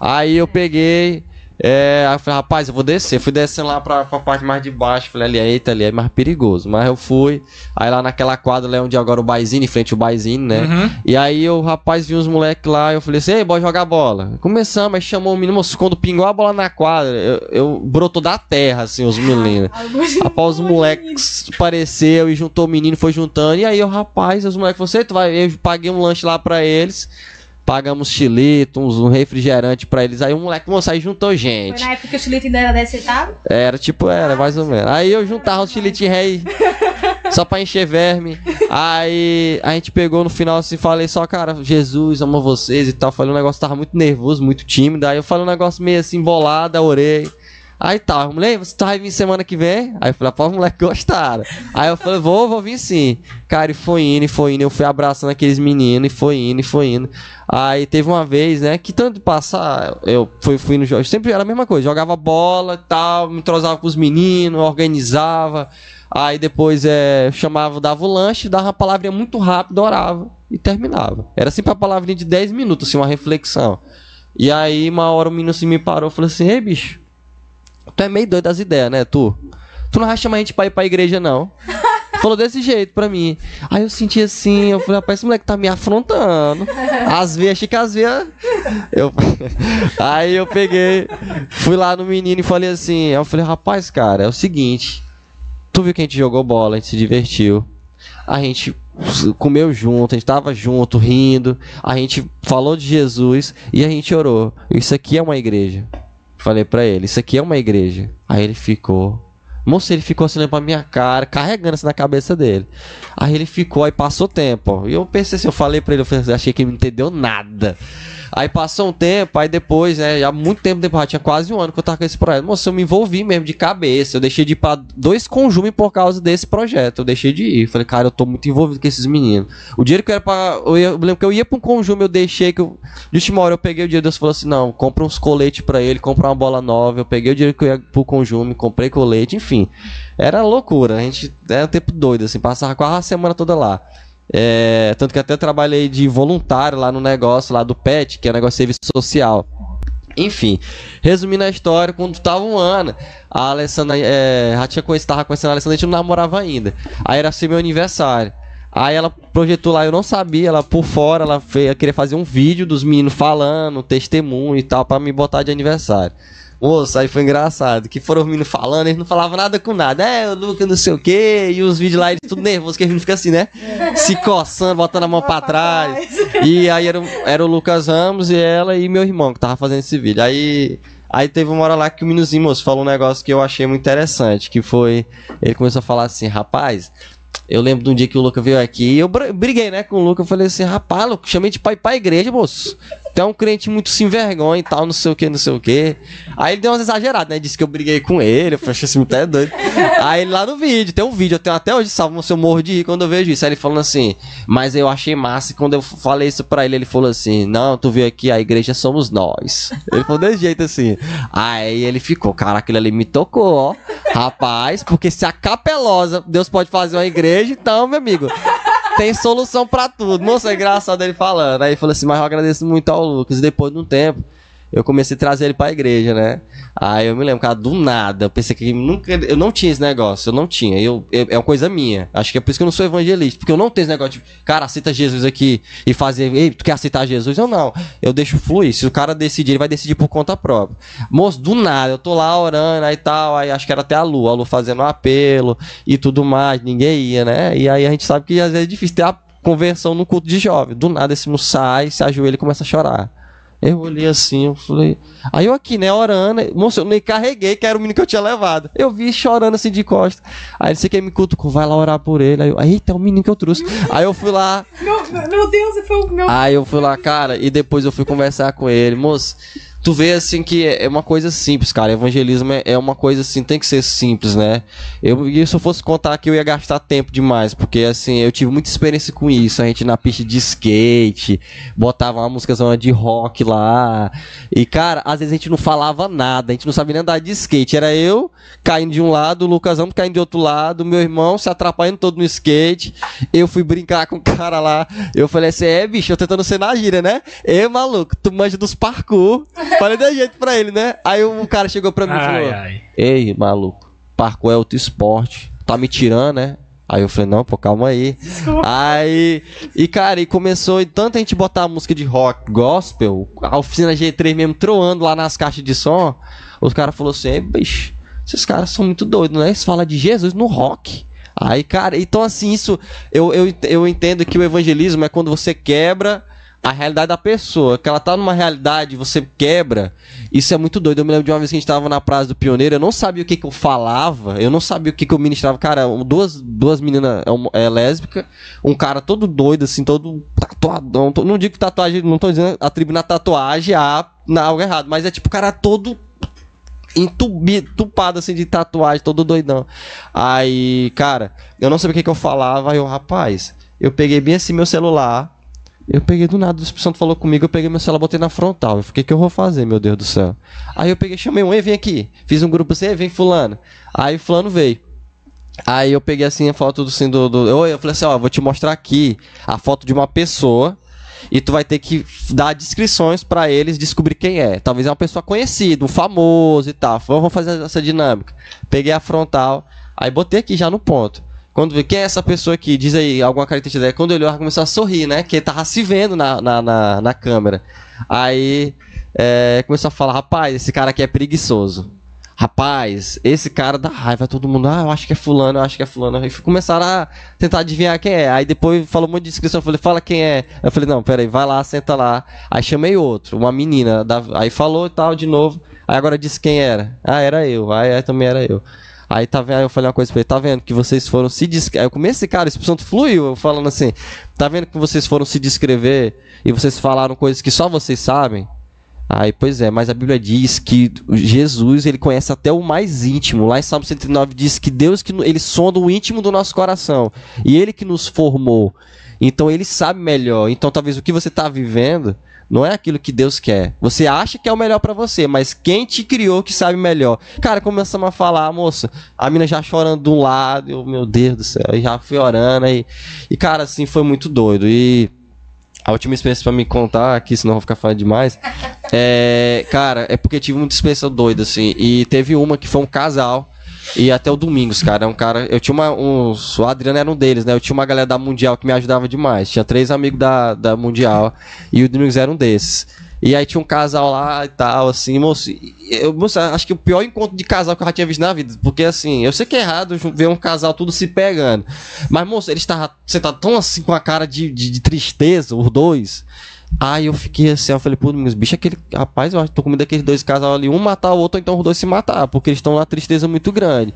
Aí eu peguei, é, aí eu falei, rapaz, eu vou descer. Fui descendo lá pra, pra parte mais de baixo. Falei, ali, eita, ali é mais perigoso. Mas eu fui, aí lá naquela quadra, lá onde é agora o Baizine, em frente ao Baizine, né? Uhum. E aí o rapaz viu uns moleques lá, eu falei assim, ei, bora jogar bola. Começamos, aí chamou o menino, moço, quando pingou a bola na quadra, eu, eu brotou da terra, assim, os meninos. Após os moleques apareceu e juntou o menino, foi juntando. E aí o rapaz, os moleques falaram, "Sei, tu vai, eu paguei um lanche lá pra eles. Pagamos chilito, uns, um refrigerante pra eles. Aí o moleque, moço, aí juntou Foi gente. na época que o chilito ainda era 10 centavos? Era tipo, era mais ou menos. Aí eu juntava os chilitinhos aí, só pra encher verme. Aí a gente pegou no final assim, falei só, cara, Jesus ama vocês e tal. Falei um negócio, tava muito nervoso, muito tímido. Aí eu falei um negócio meio assim, bolado, orei. Aí tá, falei, você tá vai vir semana que vem? Aí eu falei, pô, os moleques gostaram. Aí eu falei, vou, vou vir sim. Cara, e foi indo, e foi indo. Eu fui abraçando aqueles meninos, e foi indo, e foi indo. Aí teve uma vez, né, que tanto passar, eu fui, fui no jogo, sempre era a mesma coisa, jogava bola tal, me entrosava com os meninos, organizava. Aí depois é, chamava, dava o lanche, dava uma palavrinha muito rápida, orava e terminava. Era sempre a palavrinha de 10 minutos, assim, uma reflexão. E aí, uma hora o menino assim me parou e falou assim: Ei, bicho, tu é meio doido das ideias, né, tu? Tu não vai chamar a gente pra ir pra igreja, não. Falou desse jeito pra mim. Aí eu senti assim, eu falei, rapaz, esse moleque tá me afrontando. As veias, achei que as veias. Eu... Aí eu peguei, fui lá no menino e falei assim, eu falei, rapaz, cara, é o seguinte. Tu viu que a gente jogou bola, a gente se divertiu. A gente comeu junto, a gente tava junto, rindo. A gente falou de Jesus e a gente orou. Isso aqui é uma igreja. Falei pra ele, isso aqui é uma igreja. Aí ele ficou. Moço, ele ficou assim olhando pra minha cara, carregando isso na cabeça dele. Aí ele ficou, aí passou tempo. E eu pensei assim, eu falei pra ele, eu falei, achei que ele não entendeu nada. Aí passou um tempo, aí depois, né, já muito tempo depois, já tinha quase um ano que eu tava com esse projeto. Moço, eu me envolvi mesmo de cabeça. Eu deixei de ir pra dois conjumes por causa desse projeto. Eu deixei de ir. Falei, cara, eu tô muito envolvido com esses meninos. O dinheiro que eu era pra. Eu, ia- eu lembro que eu ia pra um conjume, eu deixei que eu. De última hora eu peguei o dinheiro, Deus falou assim: não, compra uns coletes pra ele, compra uma bola nova. Eu peguei o dinheiro que eu ia pro conjume, comprei colete, enfim. Era loucura. A gente era um tempo doido, assim, passava quase a semana toda lá. É, tanto que até trabalhei de voluntário lá no negócio lá do PET, que é um negócio de serviço social. Enfim, resumindo a história, quando tava um ano, a Alessandra é, já tinha conhecido, tava conhecendo a Alessandra, a gente não namorava ainda. Aí era ser meu aniversário. Aí ela projetou lá, eu não sabia, ela por fora, ela, fez, ela queria fazer um vídeo dos meninos falando, testemunho e tal, para me botar de aniversário. Moço, aí foi engraçado, que foram os meninos falando, eles não falavam nada com nada. É, o Lucas não sei o quê, e os vídeos lá, eles tudo nervoso, que a gente fica assim, né? Se coçando, botando a mão pra trás. E aí era, era o Lucas Ramos e ela e meu irmão que tava fazendo esse vídeo. Aí Aí teve uma hora lá que o meninozinho, moço, falou um negócio que eu achei muito interessante, que foi, ele começou a falar assim, rapaz, eu lembro de um dia que o Lucas veio aqui e eu br- briguei, né, com o Lucas, eu falei assim, rapaz, Lucas, chamei de pai pra igreja, moço. Tu é um crente muito sem vergonha e tal, não sei o que, não sei o que. Aí ele deu umas exageradas, né? Disse que eu briguei com ele, eu achei assim, até doido. Aí lá no vídeo, tem um vídeo, eu tenho até hoje salvo, se eu morro de rir quando eu vejo isso. Aí ele falando assim, mas eu achei massa e quando eu falei isso pra ele, ele falou assim, não, tu viu aqui, a igreja somos nós. Ele falou desse jeito assim. Aí ele ficou, cara, aquilo ali me tocou, ó. Rapaz, porque se a capelosa, Deus pode fazer uma igreja, então, meu amigo, tem solução pra tudo. Moça, é engraçado ele falando. Aí falou assim, mas eu agradeço muito ao Lucas. E depois de um tempo, eu comecei a trazer ele pra igreja, né? Aí eu me lembro, cara, do nada. Eu pensei que nunca. Eu não tinha esse negócio, eu não tinha. Eu, eu- é uma coisa minha. Acho que é por isso que eu não sou evangelista. Porque eu não tenho esse negócio de, cara, aceita Jesus aqui e fazer. Ei, tu quer aceitar Jesus? Eu não. Eu deixo fluir. Se o cara decidir, ele vai decidir por conta própria. Moço, do nada, eu tô lá orando aí tal. Aí acho que era até a Lu, a Lu fazendo um apelo e tudo mais. Ninguém ia, né? E aí a gente sabe que às vezes é difícil ter a conversão no culto de jovem. Do nada esse moço sai, se ajoelha e começa a chorar. Eu olhei assim, eu falei. Aí eu aqui, né, orando. Moço, eu nem carreguei, que era o menino que eu tinha levado. Eu vi chorando assim de costa. Aí ele disse que me cutucou, vai lá orar por ele. Aí eu, eita, é o menino que eu trouxe. Aí eu fui lá, Meu, meu Deus, foi o meu. Aí eu fui lá, cara, e depois eu fui conversar com ele. Moço, tu vê assim que é é uma coisa simples, cara. Evangelismo é- é uma coisa assim, tem que ser simples, né? Eu, e se eu fosse contar aqui, eu ia gastar tempo demais, porque assim, eu tive muita experiência com isso. A gente na pista de skate, botava uma música de rock lá. E, cara, às vezes a gente não falava nada, a gente não sabia nem andar de skate. Era eu caindo de um lado, o Lucas Ramos caindo de outro lado, meu irmão se atrapalhando todo no skate. Eu fui brincar com o cara lá. Eu falei assim: é, bicho, eu tentando ser na gíria, né? Ê, maluco, tu manja dos parkour. Falei de jeito pra ele, né? Aí o cara chegou pra mim e falou: Ai. Ei, maluco, parkour é outro esporte. Tá me tirando, né? Aí eu falei, não, pô, calma aí. Aí, e cara, e começou, e tanta gente botar a música de rock, gospel, a oficina G3 mesmo troando lá nas caixas de som. Os caras falaram assim, "Ei, bicho, esses caras são muito doidos, né? Eles falam de Jesus no rock. Aí, cara, então assim, isso, eu, eu, eu entendo que o evangelismo é quando você quebra a realidade da pessoa, que ela tá numa realidade, você quebra, isso é muito doido. Eu me lembro de uma vez que a gente tava na Praça do Pioneiro, eu não sabia o que que eu falava, eu não sabia o que que eu ministrava. Cara, duas, duas meninas é, é, lésbica, um cara todo doido, assim, todo tatuadão. Não digo que tatuagem, não tô dizendo atribuindo a tatuagem a algo errado, mas é tipo, o cara todo entubi- entupado assim de tatuagem, todo doidão. Aí, cara, eu não sabia o que, que eu falava, aí eu, rapaz, eu peguei bem assim meu celular. Eu peguei do nada, o Espírito Santo falou comigo, eu peguei meu celular, botei na frontal. Eu fiquei, o que eu vou fazer, meu Deus do céu? Aí eu peguei, chamei um, ei, vem aqui. Fiz um grupo assim, vem fulano. Aí fulano veio. Aí eu peguei assim a foto do, assim, do, do eu, falei assim, ó, vou te mostrar aqui a foto de uma pessoa e tu vai ter que dar descrições pra eles descobrir quem é. Talvez é uma pessoa conhecida, um famoso e tal. Vamos fazer essa dinâmica. Peguei a frontal, aí botei aqui já no ponto. Quando vê quem é essa pessoa aqui, diz aí alguma característica dela. Quando ele olhou, começou a sorrir, né? Que ele tava se vendo na, na, na, na câmera. Aí é, começou a falar: rapaz, esse cara aqui é preguiçoso. Rapaz, esse cara dá raiva, todo mundo, ah, eu acho que é fulano, eu acho que é fulano. Aí começaram a tentar adivinhar quem é. Aí depois falou um monte de descrição, eu falei, fala quem é. Eu falei, não, peraí, vai lá, senta lá. Aí chamei outro, uma menina, da- aí falou e tal de novo. Aí agora disse quem era. Ah, era eu. Aí também era eu. Aí tá vendo, aí eu falei uma coisa pra ele, tá vendo que vocês foram se descrever. Eu comecei, cara, esse Santo fluiu, eu falando assim, tá vendo que vocês foram se descrever e vocês falaram coisas que só vocês sabem? Aí, pois é, mas a Bíblia diz que Jesus, ele conhece até o mais íntimo. Lá em Salmo 109 diz que Deus que ele sonda o íntimo do nosso coração. E ele que nos formou. Então ele sabe melhor. Então talvez o que você está vivendo Não é aquilo que Deus quer. Você acha que é o melhor para você, mas quem te criou que sabe melhor. Cara, começamos a falar, moça, a mina já chorando de um lado, eu, meu Deus do céu, e já fui orando, e, e cara, assim, foi muito doido. E a última experiência para me contar aqui, senão eu vou ficar falando demais, é, cara, é porque tive muita experiência doida, assim, e teve uma que foi um casal, e até o Domingos, cara, é um cara. Eu tinha uma. Uns, o Adriano era um deles, né? Eu tinha uma galera da Mundial que me ajudava demais. Tinha três amigos da, da Mundial e o Domingos era um desses. E aí tinha um casal lá e tal, assim, moço. Eu, moço, acho que o pior encontro de casal que eu já tinha visto na vida. Porque assim, eu sei que é errado ver um casal tudo se pegando. Mas, moço, eles estavam sentados tão assim com a cara de, de, de tristeza, os dois. Aí eu fiquei assim, eu falei, pô, meus bichos, aquele rapaz, eu acho que tô com medo daqueles dois casal ali, um matar o outro, ou então os dois se matar, porque eles estão numa tristeza muito grande.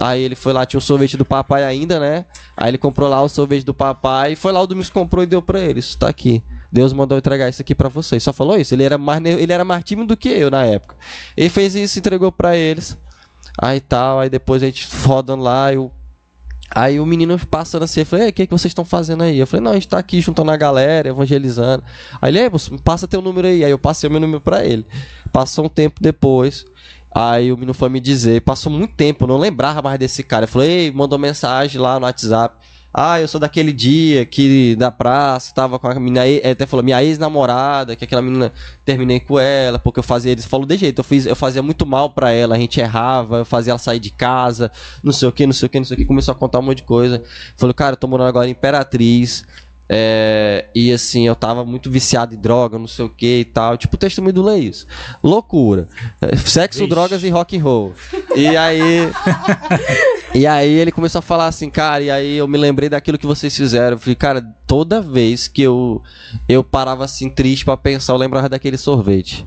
Aí ele foi lá, tinha o sorvete do papai ainda, né? Aí ele comprou lá o sorvete do papai, foi lá, o Domingos comprou e deu pra eles, tá aqui. Deus mandou entregar isso aqui para vocês. Só falou isso. Ele era mais, ele era mais tímido do que eu na época. Ele fez isso, entregou para eles. Aí tal, aí depois a gente rodando lá, eu Aí o menino passando assim, eu falei, o que, que vocês estão fazendo aí? Eu falei, não, a gente tá aqui juntando a galera, evangelizando. Aí ele, passa teu número aí. Aí eu passei o meu número para ele. Passou um tempo depois, aí o menino foi me dizer, passou muito tempo, eu não lembrava mais desse cara. Eu falei, mandou mensagem lá no WhatsApp. Ah, eu sou daquele dia que da praça tava com a menina, até falou, minha ex-namorada, que aquela menina terminei com ela, porque eu fazia, eles falou de jeito, eu fiz, eu fazia muito mal para ela, a gente errava, eu fazia ela sair de casa, não sei o que, não sei o que, não sei o que, começou a contar um monte de coisa. Falou, cara, eu tô morando agora em Imperatriz, é, e assim, eu tava muito viciado em droga, não sei o que e tal. Tipo o testemunho do Leis. Loucura. É, sexo, Ixi. drogas e rock and roll. E aí. e aí ele começou a falar assim, cara, e aí eu me lembrei daquilo que vocês fizeram. Eu falei, cara, toda vez que eu, eu parava assim triste para pensar, eu lembrava daquele sorvete.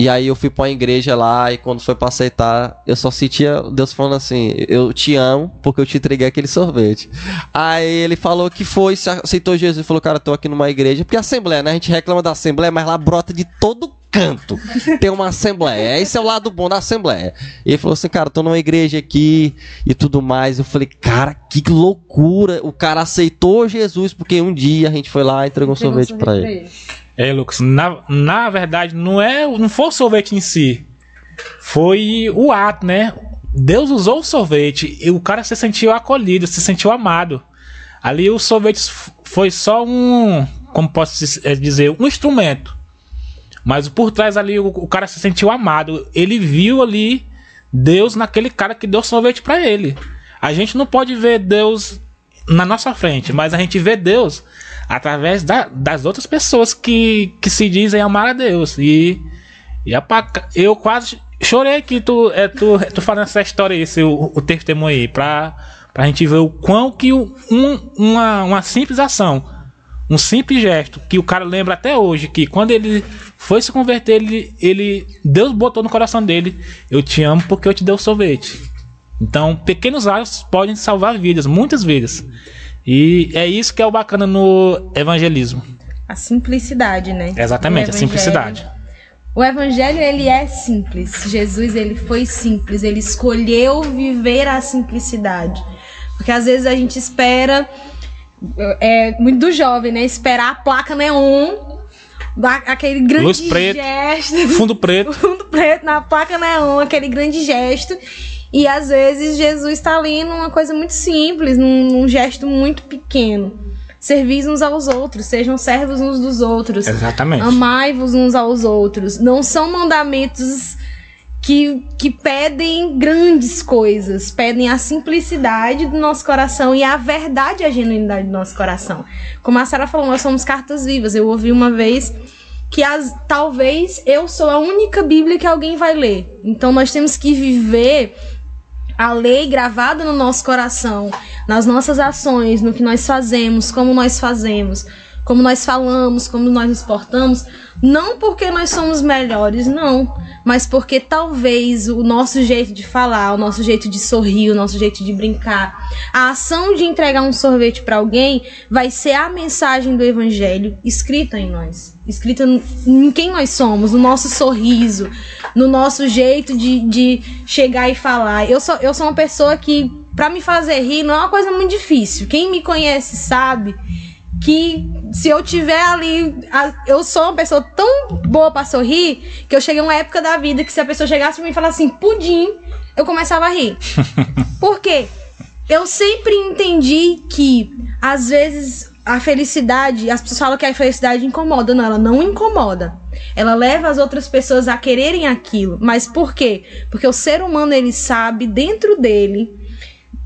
E aí eu fui pra uma igreja lá e quando foi pra aceitar, eu só sentia Deus falando assim, eu te amo porque eu te entreguei aquele sorvete. Aí ele falou que foi, aceitou Jesus e falou, cara, tô aqui numa igreja, porque a assembleia, né? A gente reclama da assembleia, mas lá brota de todo canto. Tem uma assembleia. Esse é o lado bom da assembleia. E ele falou assim, cara, tô numa igreja aqui e tudo mais. Eu falei, cara, que loucura. O cara aceitou Jesus porque um dia a gente foi lá e entregou um sorvete, sorvete para ele. ele. É, Lucas, na, na verdade, não é, não foi o sorvete em si. Foi o ato, né? Deus usou o sorvete e o cara se sentiu acolhido, se sentiu amado. Ali o sorvete foi só um, como posso é, dizer, um instrumento. Mas por trás ali o, o cara se sentiu amado. Ele viu ali Deus naquele cara que deu sorvete para ele. A gente não pode ver Deus na nossa frente, mas a gente vê Deus através da, das outras pessoas que, que se dizem amar a Deus. E, e a, eu quase chorei que tu, é, tu, tu falando essa história, esse, o, o testemunho aí, pra, pra gente ver o quão que um, uma, uma simples ação, um simples gesto, que o cara lembra até hoje, que quando ele foi se converter, ele, ele Deus botou no coração dele, eu te amo porque eu te dei o sorvete. Então, pequenos atos podem salvar vidas, muitas vidas. E é isso que é o bacana no evangelismo. A simplicidade, né? Exatamente, a simplicidade. O evangelho ele é simples. Jesus ele foi simples, ele escolheu viver a simplicidade. Porque às vezes a gente espera é muito do jovem, né? Esperar a placa neon aquele grande Luz preto, gesto. Fundo preto. fundo preto na placa neon, aquele grande gesto. E às vezes Jesus está ali numa coisa muito simples, num, num gesto muito pequeno. Servis uns aos outros, sejam servos uns dos outros. Exatamente. Amai-vos uns aos outros. Não são mandamentos que, que pedem grandes coisas, pedem a simplicidade do nosso coração e a verdade e a genuinidade do nosso coração. Como a Sara falou, nós somos cartas vivas. Eu ouvi uma vez que as, talvez eu sou a única Bíblia que alguém vai ler. Então nós temos que viver a lei gravada no nosso coração, nas nossas ações, no que nós fazemos, como nós fazemos, como nós falamos, como nós nos portamos, não porque nós somos melhores, não, mas porque talvez o nosso jeito de falar, o nosso jeito de sorrir, o nosso jeito de brincar, a ação de entregar um sorvete para alguém vai ser a mensagem do evangelho escrita em nós, escrita em quem nós somos, no nosso sorriso, no nosso jeito de, de chegar e falar. Eu sou, eu sou uma pessoa que, para me fazer rir, não é uma coisa muito difícil. Quem me conhece sabe que se eu tiver ali. eu sou uma pessoa tão boa pra sorrir que eu cheguei a uma época da vida que se a pessoa chegasse pra mim e falasse assim, pudim, eu começava a rir. Por quê? Eu sempre entendi que, às vezes, a felicidade, as pessoas falam que a felicidade incomoda. Não, ela não incomoda. Ela leva as outras pessoas a quererem aquilo. Mas por quê? Porque o ser humano, ele sabe, dentro dele,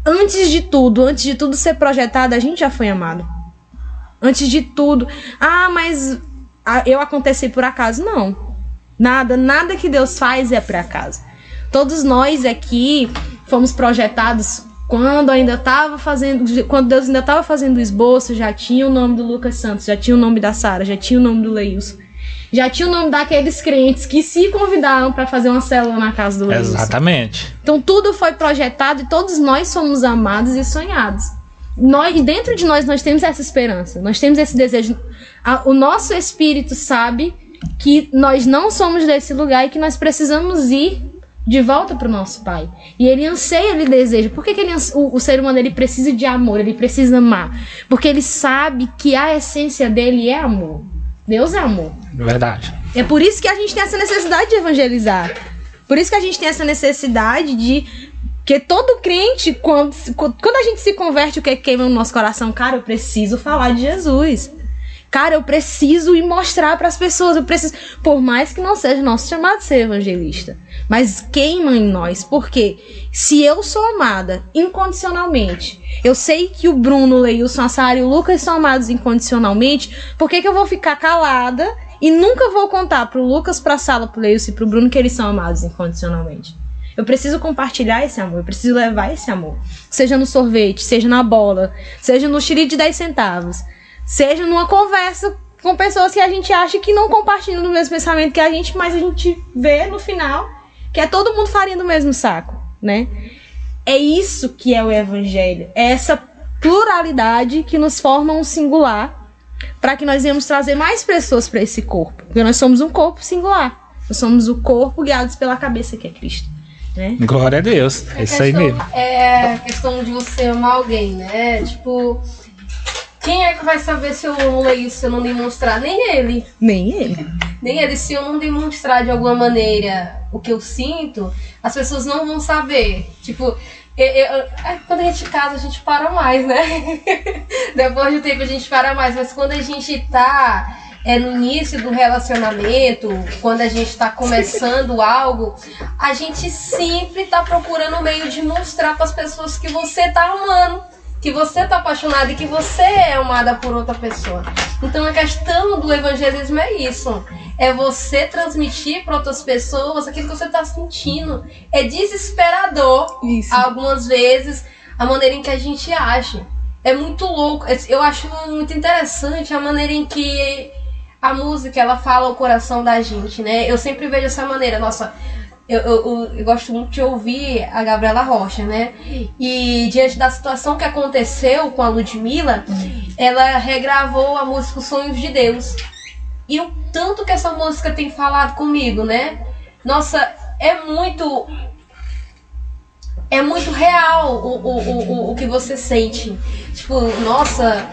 antes de tudo, antes de tudo ser projetado, a gente já foi amado. Antes de tudo. Ah, mas ah, eu aconteci por acaso. Não. Nada, nada que Deus faz é por acaso. Todos nós aqui fomos projetados quando ainda estava fazendo, quando Deus ainda estava fazendo o esboço, já tinha o nome do Lucas Santos, já tinha o nome da Sara, já tinha o nome do Leilson. Já tinha o nome daqueles crentes que se convidaram para fazer uma célula na casa do Leilson. Exatamente. Então tudo foi projetado e todos nós somos amados e sonhados. Nós, dentro de nós nós temos essa esperança, nós temos esse desejo. O nosso espírito sabe que nós não somos desse lugar e que nós precisamos ir de volta para o nosso Pai. E ele anseia, ele deseja. Por que, que ele, o, o ser humano ele precisa de amor, ele precisa amar? Porque ele sabe que a essência dele é amor. Deus é amor. Verdade. É por isso que a gente tem essa necessidade de evangelizar. Por isso que a gente tem essa necessidade de que todo crente, quando, quando a gente se converte, o que queima no nosso coração? Cara, eu preciso falar de Jesus. Cara, eu preciso ir mostrar para as pessoas. Eu preciso, por mais que não seja nosso chamado ser evangelista, mas queima em nós. Porque se eu sou amada incondicionalmente, eu sei que o Bruno, o Leilson, a Sara e o Lucas são amados incondicionalmente, por que, que eu vou ficar calada e nunca vou contar pro Lucas, pra Sala, pro Leilson e pro Bruno que eles são amados incondicionalmente? Eu preciso compartilhar esse amor, eu preciso levar esse amor. Seja no sorvete, seja na bola, seja no xiri de 10 centavos, seja numa conversa com pessoas que a gente acha que não compartilham do mesmo pensamento que a gente, mas a gente vê no final que é todo mundo farinha do mesmo saco, né? É isso que é o evangelho, é essa pluralidade que nos forma um singular para que nós venhamos trazer mais pessoas para esse corpo, porque nós somos um corpo singular. Nós somos o corpo guiados pela cabeça que é Cristo, né? Glória a Deus. É isso aí mesmo. É a questão de você amar alguém, né? Tipo, quem é que vai saber se eu amo isso se eu não demonstrar? Nem ele. Nem ele. Nem ele. Se eu não demonstrar de alguma maneira o que eu sinto, as pessoas não vão saber. Tipo, eu- eu- é, quando a gente casa, a gente para mais, né? Depois do tempo a gente para mais. Mas quando a gente tá é, no início do relacionamento, quando a gente tá começando algo, a gente sempre tá procurando o meio de mostrar para as pessoas que você tá amando. Que você tá apaixonado e que você é amada por outra pessoa. Então a questão do evangelismo é isso. É você transmitir para outras pessoas aquilo que você tá sentindo. É desesperador Isso. algumas vezes a maneira em que a gente age. É muito louco. Eu acho muito interessante a maneira em que a música ela fala o coração da gente, né? Eu sempre vejo essa maneira. Nossa, eu, eu, eu- gosto muito de ouvir a Gabriela Rocha, né? E diante da situação que aconteceu com a Ludmilla, ela regravou a música Os Sonhos de Deus. E o tanto que essa música tem falado comigo, né? Nossa, é muito é muito real o, o, o- o que você sente. Tipo, nossa,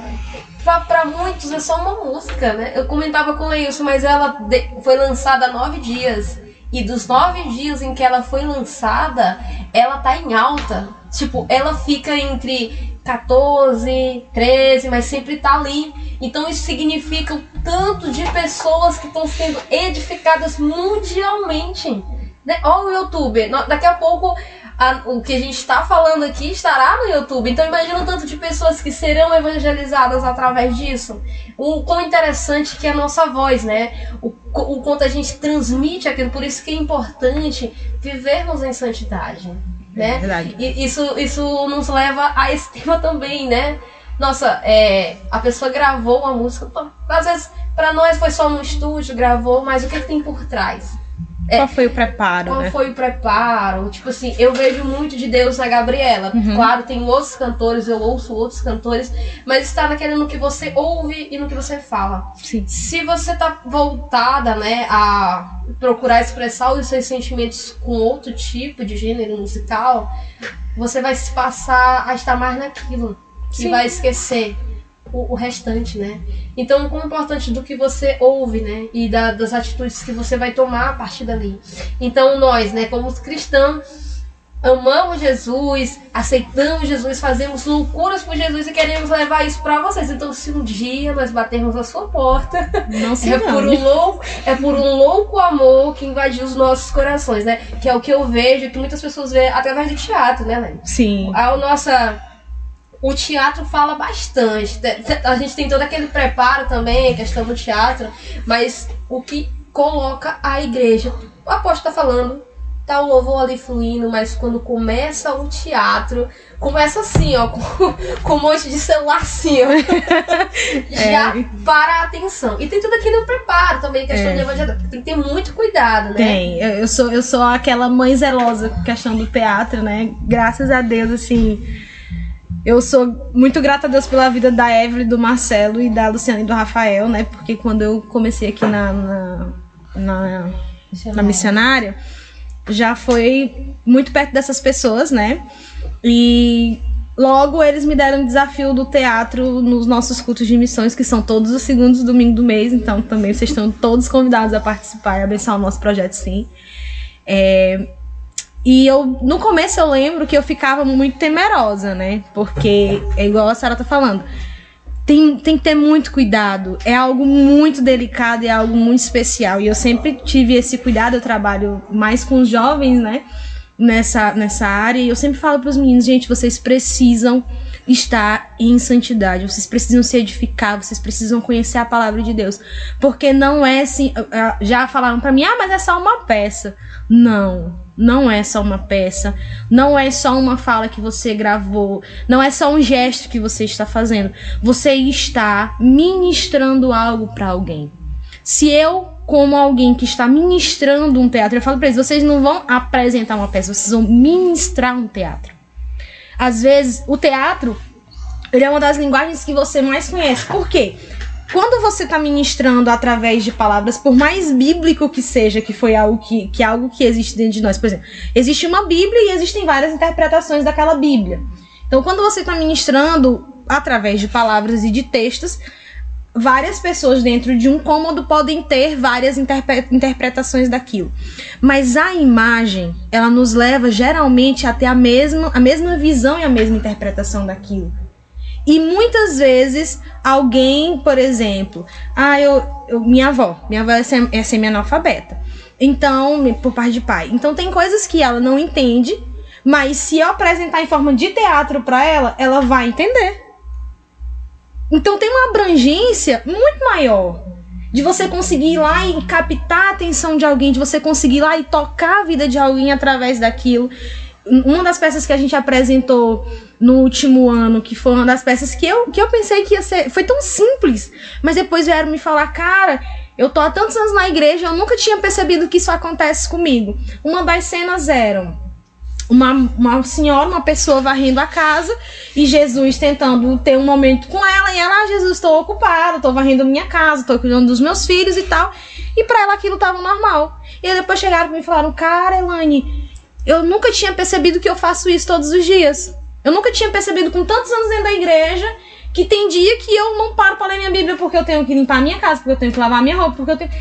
pra muitos é só uma música, né? Eu comentava com o Leilson, mas ela foi lançada há nove dias. E dos nove dias em que ela foi lançada, ela tá em alta. Tipo, ela fica entre 14, 13, mas sempre tá ali. Então isso significa o tanto de pessoas que estão sendo edificadas mundialmente. Né? Ó o YouTube, daqui a pouco a- o que a gente está falando aqui estará no YouTube. Então imagina o tanto de pessoas que serão evangelizadas através disso. O quão interessante que é a nossa voz, né? O, o quanto a gente transmite aquilo. Por isso que é importante vivermos em santidade. Né? É verdade. E isso, isso nos leva a esse tema também, né? Nossa, é, a pessoa gravou a música. Às vezes, pra nós foi só no estúdio, gravou, mas o que, que tem por trás? É. Qual foi o preparo, Qual né? foi o preparo? Tipo assim, eu vejo muito de Deus na Gabriela. Uhum. Claro, tem outros cantores, eu ouço outros cantores, mas está naquele no que você ouve e no que você fala. Sim. Se você tá voltada, né, a procurar expressar os seus sentimentos com outro tipo de gênero musical, você vai se passar a estar mais naquilo. E Sim. vai esquecer o, o restante, né? Então, como é importante do que você ouve, né? E da, das atitudes que você vai tomar a partir dali. Então, nós, né, como cristãos, amamos Jesus, aceitamos Jesus, fazemos loucuras por Jesus e queremos levar isso para vocês. Então, se um dia nós batermos a sua porta, Não se é por engane. um louco, é por um louco amor que invadiu os nossos corações, né? Que é o que eu vejo, que muitas pessoas veem através do teatro, né, Lene? Sim. A nossa o teatro fala bastante. A gente tem todo aquele preparo também, a questão do teatro, mas o que coloca a igreja, o apóstolo tá falando, tá o louvor ali fluindo, mas quando começa o teatro, começa assim, ó, com, com um monte de celular assim, ó. Já para a atenção. E tem tudo aqui no preparo também, questão É. de. Tem que ter muito cuidado, né? Tem. Eu, eu sou, eu sou aquela mãe zelosa com questão do teatro, né? Graças a Deus, assim. Eu sou muito grata a Deus pela vida da Evelyn, do Marcelo e da Luciana e do Rafael, né? Porque quando eu comecei aqui na, na, na, na missionária, já foi muito perto dessas pessoas, né? E logo eles me deram o desafio do teatro nos nossos cultos de missões, que são todos os segundos domingos do mês, então também vocês estão todos convidados a participar e abençoar o nosso projeto, sim. É, e eu, no começo eu lembro que eu ficava muito temerosa, né? Porque, é igual a Sara tá falando, tem, tem que ter muito cuidado. É algo muito delicado, é algo muito especial. E eu sempre tive esse cuidado, eu trabalho mais com os jovens, né? Nessa, nessa área. E eu sempre falo para os meninos, gente, vocês precisam estar em santidade. Vocês precisam se edificar, vocês precisam conhecer a palavra de Deus. Porque não é assim. Já falaram para mim, ah, mas é só uma peça. Não. Não é só uma peça, não é só uma fala que você gravou, não é só um gesto que você está fazendo. Você está ministrando algo para alguém. Se eu, como alguém que está ministrando um teatro, eu falo para eles, vocês não vão apresentar uma peça, vocês vão ministrar um teatro. Às vezes, o teatro ele é uma das linguagens que você mais conhece. Por quê? Quando você está ministrando através de palavras, por mais bíblico que seja, que foi algo que, que algo que existe dentro de nós, por exemplo, existe uma Bíblia e existem várias interpretações daquela Bíblia. Então, quando você está ministrando através de palavras e de textos, várias pessoas dentro de um cômodo podem ter várias interpre- interpretações daquilo. Mas a imagem, ela nos leva geralmente a ter a mesma, a mesma visão e a mesma interpretação daquilo. E muitas vezes alguém, por exemplo, ah, eu, eu- minha avó, minha avó é, é semi-analfabeta. Então, por parte de pai. Então tem coisas que ela não entende, mas se eu apresentar em forma de teatro para ela, ela vai entender. Então tem uma abrangência muito maior de você conseguir ir lá e captar a atenção de alguém, de você conseguir ir lá e tocar a vida de alguém através daquilo. Uma das peças que a gente apresentou no último ano, que foi uma das peças que eu, que eu pensei que ia ser. Foi tão simples. Mas depois vieram me falar, cara, eu tô há tantos anos na igreja, eu nunca tinha percebido que isso acontece comigo. Uma das cenas eram uma, uma senhora, uma pessoa varrendo a casa e Jesus tentando ter um momento com ela. E ela, ah, Jesus, estou ocupada, estou varrendo minha casa, estou cuidando dos meus filhos e tal. E pra ela aquilo tava normal. E aí depois chegaram e falaram: Cara, Elaine, eu nunca tinha percebido que eu faço isso todos os dias. Eu nunca tinha percebido com tantos anos dentro da igreja que tem dia que eu não paro pra ler minha Bíblia porque eu tenho que limpar minha casa, porque eu tenho que lavar minha roupa, porque eu tenho.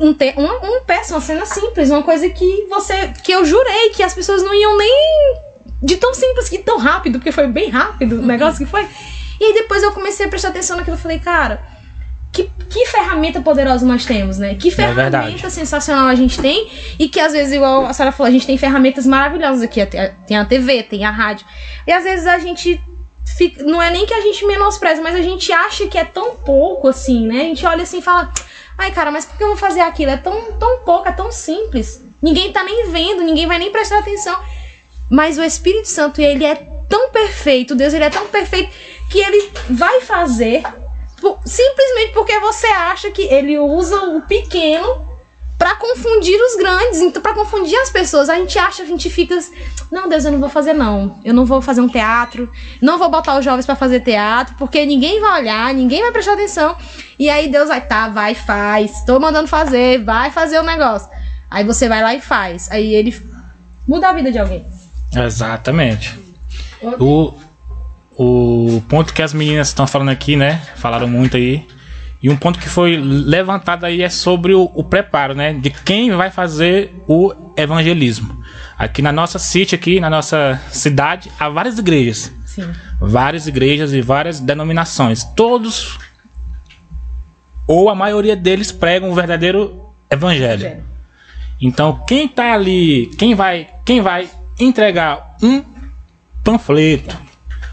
Um, te... um, um peça, uma cena simples, uma coisa que você. que eu jurei que as pessoas não iam nem. de tão simples que tão rápido, porque foi bem rápido o negócio que foi. E aí depois eu comecei a prestar atenção naquilo e falei, cara, que, que ferramenta poderosa nós temos, né? Que ferramenta verdade. sensacional a gente tem e que às vezes, igual a Sara falou, a gente tem ferramentas maravilhosas aqui. Tem a TV, tem a rádio. E às vezes a gente fica, não é nem que a gente menospreza, mas a gente acha que é tão pouco assim, né? A gente olha assim e fala, ai cara, mas por que eu vou fazer aquilo? É tão, tão pouco, é tão simples. Ninguém tá nem vendo, ninguém vai nem prestar atenção. Mas o Espírito Santo, ele é tão perfeito, Deus, ele é tão perfeito que ele vai fazer simplesmente porque você acha que ele usa o pequeno pra confundir os grandes, então para confundir as pessoas. A gente acha, a gente fica, não, Deus, eu não vou fazer não. Eu não vou fazer um teatro, não vou botar os jovens pra fazer teatro, porque ninguém vai olhar, ninguém vai prestar atenção. E aí Deus vai, tá, vai, faz. Tô mandando fazer, vai fazer o negócio. Aí você vai lá e faz. Aí ele muda a vida de alguém. Exatamente. O, o ponto que as meninas estão falando aqui, né? Falaram muito aí. E um ponto que foi levantado aí é sobre o, o, preparo, né? De quem vai fazer o evangelismo. Aqui na nossa city, aqui na nossa cidade, há várias igrejas. Sim. Várias igrejas e várias denominações. Todos, ou a maioria deles, pregam o verdadeiro evangelho. evangelho. Então, quem tá ali, quem vai, quem vai entregar um panfleto,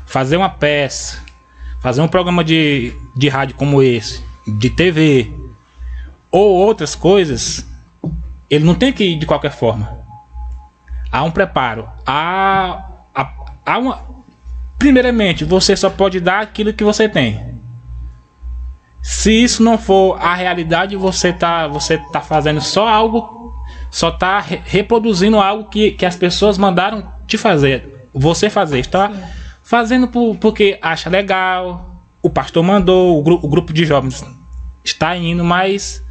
fazer uma peça, fazer um programa de, de rádio como esse, de TV ou outras coisas, ele não tem que ir de qualquer forma. Há um preparo. Há, há, há uma. Primeiramente, você só pode dar aquilo que você tem. Se isso não for a realidade, você tá, você tá fazendo só algo, só tá re reproduzindo algo que, que as pessoas mandaram te fazer, você fazer, está fazendo por, porque acha legal, o pastor mandou, o, gru o grupo de jovens está indo, mas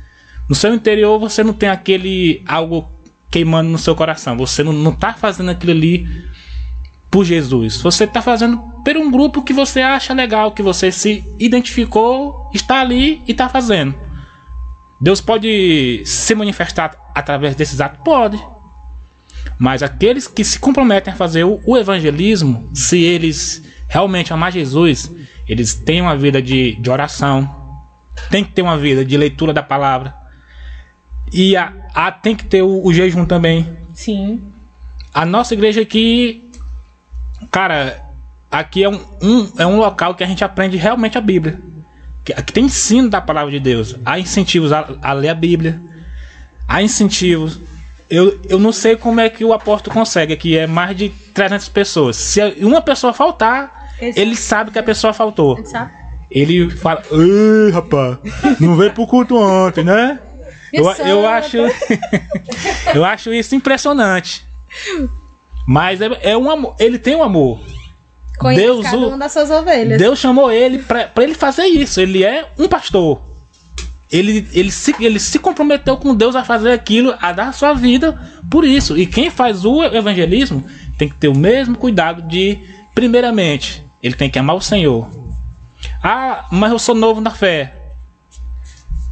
no seu interior você não tem aquele algo queimando no seu coração. Você não está fazendo aquilo ali por Jesus. Você está fazendo por um grupo que você acha legal, que você se identificou, está ali e está fazendo. Deus pode se manifestar através desses atos? Pode. Mas aqueles que se comprometem a fazer o, o evangelismo, se eles realmente amar Jesus, eles têm uma vida de, de oração, tem que ter uma vida de leitura da palavra. E a, a tem que ter o, o, jejum também. Sim. A nossa igreja aqui, cara, aqui é um, um, é um local que a gente aprende realmente a Bíblia. Que, que tem ensino da palavra de Deus. Há incentivos a, a ler a Bíblia. Há incentivos eu, eu não sei como é que o apóstolo consegue, que é mais de 300 pessoas. Se uma pessoa faltar, Exato. Ele sabe que a pessoa faltou. Ele sabe. Ele fala, ei, rapaz, não veio pro culto ontem, né? Eu, eu acho. eu acho isso impressionante. Mas é, é um amor. Ele tem um amor. Conhece Deus, cada uma das suas ovelhas. Deus chamou ele para ele fazer isso. Ele é um pastor. Ele, ele, se, ele se comprometeu com Deus a fazer aquilo, a dar a sua vida por isso. E quem faz o evangelismo tem que ter o mesmo cuidado de, primeiramente, ele tem que amar o Senhor. Ah, mas eu sou novo na fé.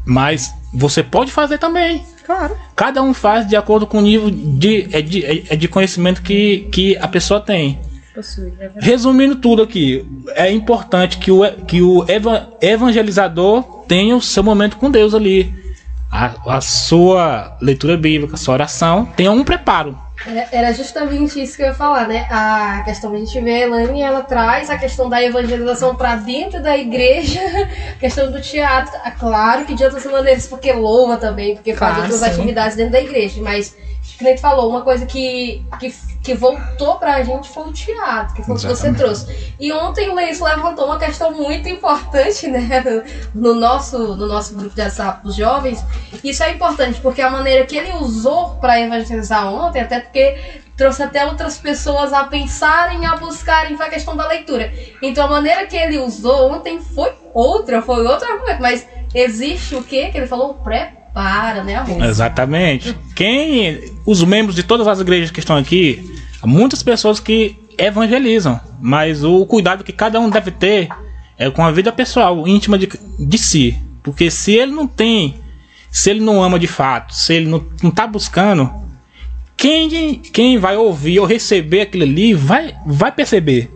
Mas você pode fazer também. Claro. Cada um faz de acordo com o nível de, é de, é, é de conhecimento que, que a pessoa tem. É Resumindo tudo aqui, é importante que o, que o evangelizador tenha o seu momento com Deus ali. A, a sua leitura bíblica, a sua oração, tenha um preparo era justamente isso que eu ia falar, né? A questão, a gente vê a Elaine, ela traz a questão da evangelização para dentro da igreja, a questão do teatro, é claro que de outras maneiras, porque louva também, porque claro, faz outras sim. atividades dentro da igreja, mas, como tu falou, uma coisa que, que, que voltou pra gente foi o teatro, que foi o que você trouxe. E ontem o Leis levantou uma questão muito importante, né, no nosso, no nosso grupo de WhatsApp dos jovens. Isso é importante, porque a maneira que ele usou para evangelizar ontem, até porque trouxe até outras pessoas a pensarem, a buscarem foi a questão da leitura. Então a maneira que ele usou ontem foi outra, foi outro argumento, mas existe o que que ele falou? Prepara, né, amor? Exatamente. Quem os membros de todas as igrejas que estão aqui, há muitas pessoas que evangelizam, mas o cuidado que cada um deve ter é com a vida pessoal, íntima de, de si. Porque se ele não tem, se ele não ama de fato, se ele não, não tá buscando, quem, quem vai ouvir ou receber aquilo ali vai, vai perceber.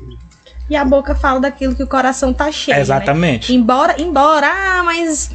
E a boca fala daquilo que o coração tá cheio. Né? Exatamente. Né? Embora, embora, ah, mas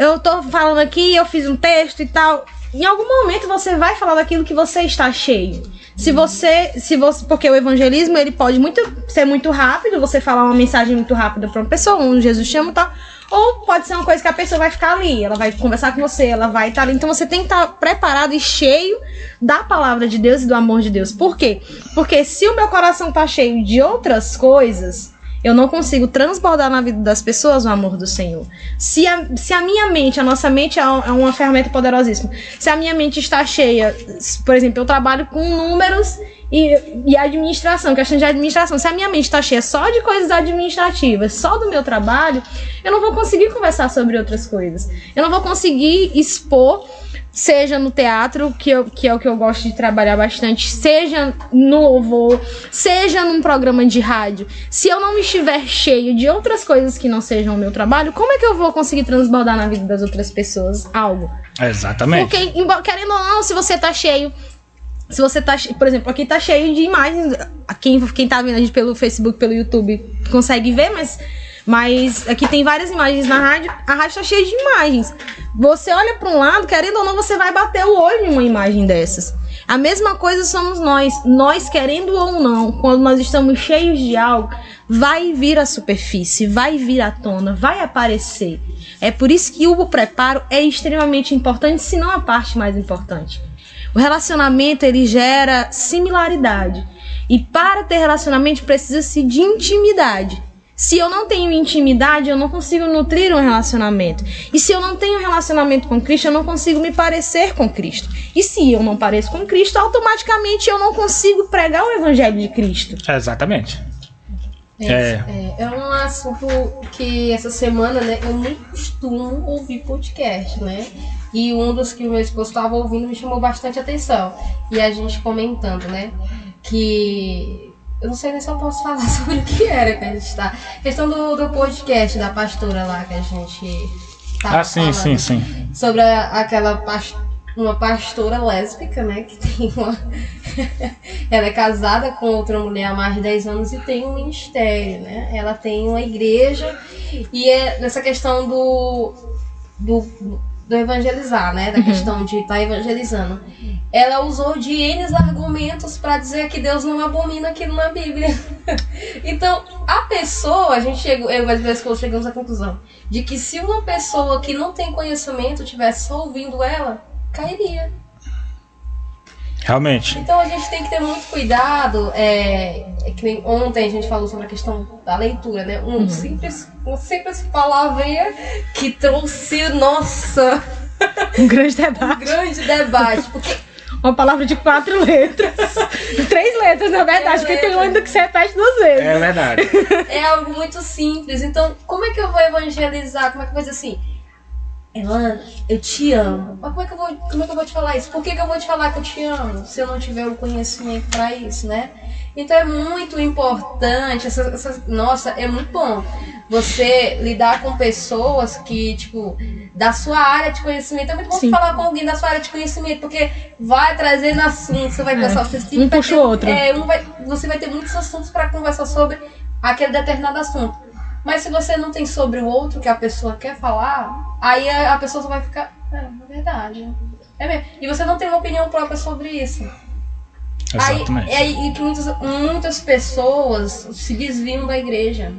eu tô falando aqui, eu fiz um texto e tal. Em algum momento você vai falar daquilo que você está cheio. Se você, se você, porque o evangelismo ele pode muito ser muito rápido, você falar uma mensagem muito rápida para uma pessoa, um Jesus chama tal. Ou pode ser uma coisa que a pessoa vai ficar ali, ela vai conversar com você, ela vai estar ali. Então você tem que estar preparado e cheio da palavra de Deus e do amor de Deus. Por quê? Porque se o meu coração tá cheio de outras coisas, eu não consigo transbordar na vida das pessoas o amor do Senhor. Se a, se a minha mente, a nossa mente é, é uma ferramenta poderosíssima. Se a minha mente está cheia, por exemplo, eu trabalho com números e, e administração, questão de administração. Se a minha mente está cheia só de coisas administrativas, só do meu trabalho, eu não vou conseguir conversar sobre outras coisas. Eu não vou conseguir expor seja no teatro, que, eu, que é o que eu gosto de trabalhar bastante, seja no louvor, seja num programa de rádio. Se eu não estiver cheio de outras coisas que não sejam o meu trabalho, como é que eu vou conseguir transbordar na vida das outras pessoas algo? Exatamente. Porque, querendo ou não, se você tá cheio. Se você tá, por exemplo, aqui tá cheio de imagens. Quem, quem tá vendo a gente pelo Facebook, pelo YouTube, consegue ver, mas, mas aqui tem várias imagens na rádio. A rádio tá cheia de imagens. Você olha pra um lado, querendo ou não, você vai bater o olho em uma imagem dessas. A mesma coisa somos nós. Nós, querendo ou não, quando nós estamos cheios de algo, vai vir à superfície, vai vir à tona, vai aparecer. É por isso que o preparo é extremamente importante, se não a parte mais importante. O relacionamento ele gera similaridade. E para ter relacionamento precisa-se de intimidade. Se eu não tenho intimidade, eu não consigo nutrir um relacionamento. E se eu não tenho relacionamento com Cristo, eu não consigo me parecer com Cristo. E se eu não pareço com Cristo, automaticamente eu não consigo pregar o evangelho de Cristo. Exatamente. É, É. é, é um assunto que essa semana, né, eu nem costumo ouvir podcast, né? E um dos que o meu esposo estava ouvindo me chamou bastante atenção. E a gente comentando, né? Que. Eu não sei nem se eu posso falar sobre o que era que a gente tá. Questão do, do podcast da pastora lá que a gente. tava Ah, sim, falando sim, sim. sobre a- aquela pas- uma pastora lésbica, né? Que tem uma. ela é casada com outra mulher há mais de 10 anos e tem um ministério, né? Ela tem uma igreja e é nessa questão do. do, do evangelizar, né? Da questão de estar evangelizando. Ela usou de N argumentos para dizer que Deus não abomina aquilo na Bíblia. então, a pessoa, a gente chegou, eu e esposa chegamos à conclusão de que se uma pessoa que não tem conhecimento tivesse só ouvindo ela, cairia. Realmente. Então a gente tem que ter muito cuidado. É, é que nem ontem a gente falou sobre a questão da leitura, né? Um simples, uma simples palavrinha que trouxe, nossa, Um grande um debate. grande debate. Porque Uma palavra de quatro letras. Três letras, na verdade, porque tem uma que você repete duas vezes. É verdade. é algo muito simples. Então, como é que eu vou evangelizar? Como é que eu vou dizer assim? Elana, eu te amo. Mas como é que eu vou, como é que eu vou te falar isso? Por que, que eu vou te falar que eu te amo se eu não tiver o conhecimento para isso, né? Então é muito importante, essa, essa- nossa, é muito bom você lidar com pessoas que, tipo, da sua área de conhecimento. É muito bom Sim. falar com alguém da sua área de conhecimento, porque vai trazendo assuntos, você vai É. pensar, você Um puxa o outro. É, um vai, você vai ter muitos assuntos para conversar sobre aquele determinado assunto. Mas se você não tem sobre o outro que a pessoa quer falar, aí a, a pessoa só vai ficar. É, é verdade. É mesmo. E você não tem uma opinião própria sobre isso. Aí, Exatamente. é aí que muitas, muitas pessoas se desviam da igreja.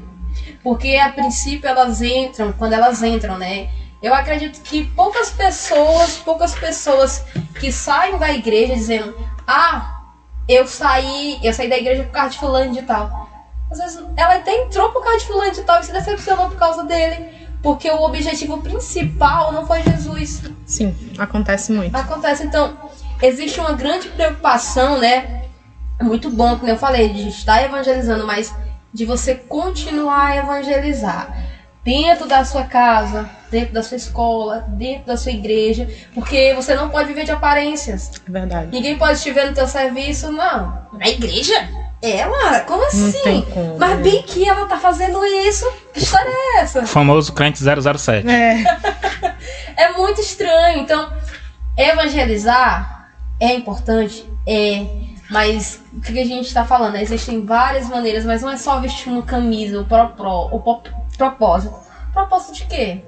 Porque a princípio elas entram, quando elas entram, né? Eu acredito que poucas pessoas, poucas pessoas que saem da igreja dizendo, ah, eu saí, eu saí da igreja por causa de fulano de tal. Às vezes ela até entrou por causa de fulano de tal e se decepcionou por causa dele. Porque o objetivo principal não foi Jesus. Sim, acontece muito. Acontece, então, existe uma grande preocupação, né? É muito bom, como eu falei, de estar evangelizando, mas de você continuar a evangelizar dentro da sua casa, dentro da sua escola, dentro da sua igreja, porque você não pode viver de aparências. É verdade. Ninguém pode te ver no teu serviço, não. Na igreja? Ela? Como Não assim? tem como. Mas bem que ela tá fazendo isso. Que história é essa? O famoso crente 007. É, É muito estranho. Então, evangelizar é importante? É. Mas o que a gente está falando? Existem várias maneiras, mas não é só vestir uma camisa, o, pro, pro, o po- propósito. Propósito de quê?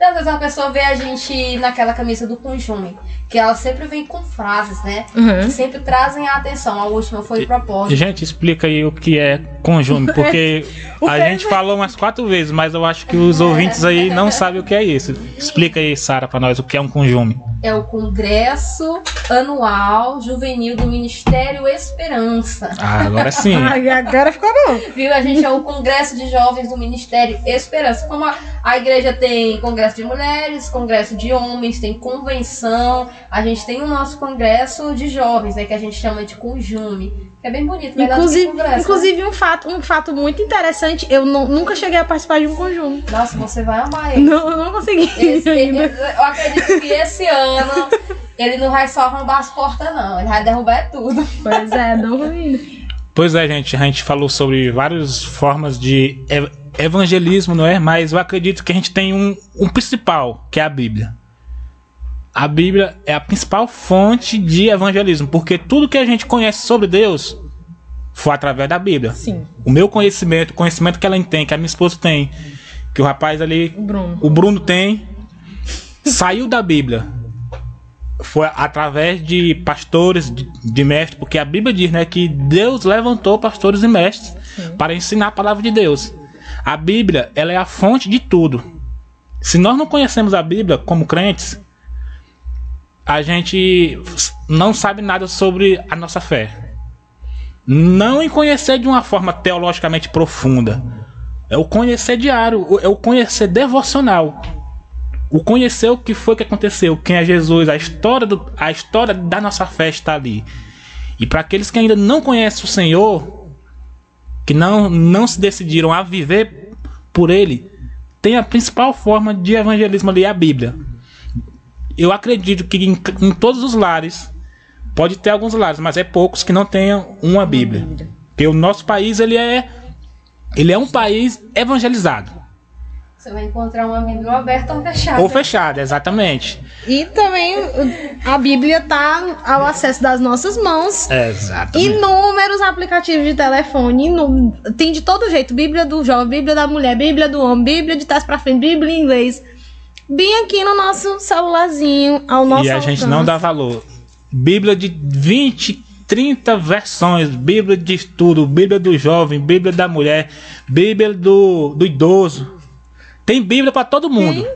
Às vezes a pessoa vê a gente naquela camisa do Conjume, que ela sempre vem com frases, né? Uhum. Que sempre trazem a atenção. A última foi propósito. Gente, explica aí o que é conjume, porque a gente falou umas quatro vezes, mas eu acho que os ouvintes aí não sabem o que é isso. Explica aí, Sara, pra nós o que é um conjume. É o Congresso Anual Juvenil do Ministério Esperança. Ah, agora sim. Ai, agora ficou bom. Viu? A gente é o Congresso de Jovens do Ministério Esperança. Como a, a igreja tem congresso de mulheres, congresso de homens, tem convenção, a gente tem o nosso congresso de jovens, né? Que a gente chama de conjume. Que é bem bonito, melhor do que Inclusive, congresso. né? inclusive um, fato, um fato muito interessante, eu não- nunca cheguei a participar de um conjunto. Nossa, você vai amar ele. Não, eu não consegui Esse- ainda. eu acredito que esse ano ele não vai só arrombar as portas, não. Ele vai derrubar tudo. Pois é, duvido. Pois é, gente, a gente falou sobre várias formas de ev- evangelismo, não é? Mas eu acredito que a gente tem um, um principal, que é a Bíblia. A Bíblia é a principal fonte de evangelismo, porque tudo que a gente conhece sobre Deus foi através da Bíblia. Sim, O meu conhecimento, o conhecimento que ela tem, que a minha esposa tem, que o rapaz ali, o Bruno. o Bruno tem, saiu da Bíblia. Foi através de pastores, de, de mestres, porque a Bíblia diz né, que Deus levantou pastores e mestres para ensinar a palavra de Deus. A Bíblia ela é a fonte de tudo. Se nós não conhecemos a Bíblia como crentes, a gente não sabe nada sobre a nossa fé. Não em conhecer de uma forma teologicamente profunda. É o conhecer diário, é o conhecer devocional. O conhecer o que foi que aconteceu, quem é Jesus, a história, do, a história da nossa fé está ali. E para aqueles que ainda não conhecem o Senhor, que não, não se decidiram a viver por Ele, tem a principal forma de evangelismo ali, a Bíblia. Eu acredito que em, em todos os lares, pode ter alguns lares, mas é poucos que não tenham uma Bíblia. Porque o nosso país ele é, ele é um país evangelizado. Você vai encontrar uma Bíblia aberta ou fechada. Ou fechado, exatamente. E também a Bíblia tá ao acesso das nossas mãos. Exatamente. Inúmeros aplicativos de telefone, tem de todo jeito, Bíblia do jovem, Bíblia da mulher, Bíblia do homem, Bíblia de trás pra frente, Bíblia em inglês. Bem aqui no nosso celularzinho, ao nosso E a gente alcance. não dá valor. Bíblia de 20, 30 versões, Bíblia de estudo, Bíblia do jovem, Bíblia da mulher, Bíblia do, do idoso. Tem Bíblia para todo mundo.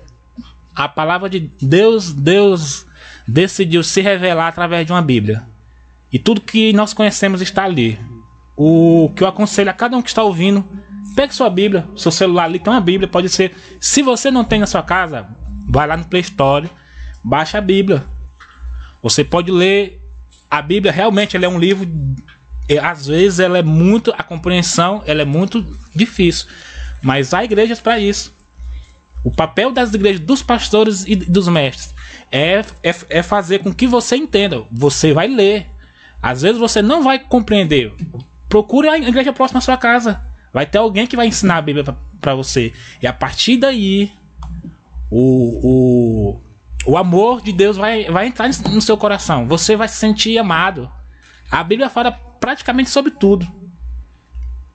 A palavra de Deus, Deus decidiu se revelar através de uma Bíblia. E tudo que nós conhecemos está ali. O que eu aconselho a cada um que está ouvindo, pegue sua Bíblia, seu celular ali tem uma Bíblia, pode ser. Se você não tem na sua casa, vai lá no Play Store, baixa a Bíblia. Você pode ler a Bíblia, realmente ela é um livro e, às vezes ela é muito a compreensão, ela é muito difícil, mas há igrejas para isso. O papel das igrejas, dos pastores e dos mestres é, é, é fazer com que você entenda. Você vai ler. Às vezes você não vai compreender. Procure a igreja próxima à sua casa. Vai ter alguém que vai ensinar a Bíblia para você. E a partir daí, o, o, o amor de Deus vai, vai entrar no seu coração. Você vai se sentir amado. A Bíblia fala praticamente sobre tudo.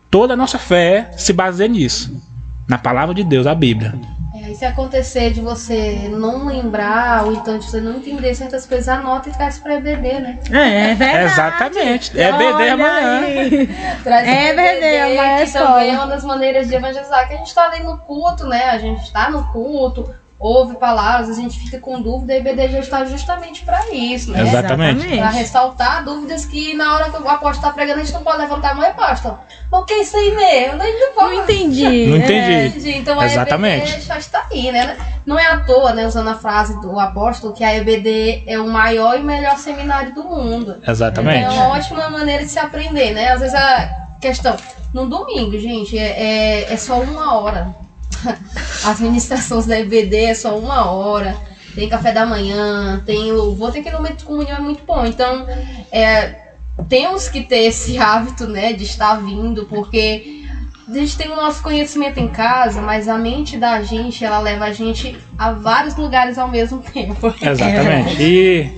Toda a nossa fé se baseia nisso. Na palavra de Deus, a Bíblia. É, e se acontecer de você não lembrar, ou então de você não entender certas coisas, anota e traz pra EBD, né? É, é verdade. Exatamente. É BD Olha amanhã. Traz É pra verdade, é a maior que também é uma das maneiras de evangelizar, que a gente tá ali no culto, né? A gente tá no culto, ouve palavras, a gente fica com dúvida, e a EBD já está justamente pra isso, né? Exatamente. Pra ressaltar dúvidas que na hora que o apóstolo tá pregando, a gente não pode levantar a mão e apóstolo. O que é isso aí mesmo? A gente não Não entendi. Não É. entendi. Entendi. Então a Exatamente. EBD já está aí, né? Não é à toa, né, usando a frase do apóstolo, que a EBD é o maior e melhor seminário do mundo. Exatamente. É uma ótima maneira de se aprender, né? Às vezes a questão, no domingo, gente, é, é, é só uma hora. As ministrações da EBD é só uma hora. Tem café da manhã, tem louvor, tem aquele momento de comunhão é muito bom. Então, é, temos que ter esse hábito, né, de estar vindo, porque a gente tem o nosso conhecimento em casa, mas a mente da gente, ela leva a gente a vários lugares ao mesmo tempo. Exatamente. E,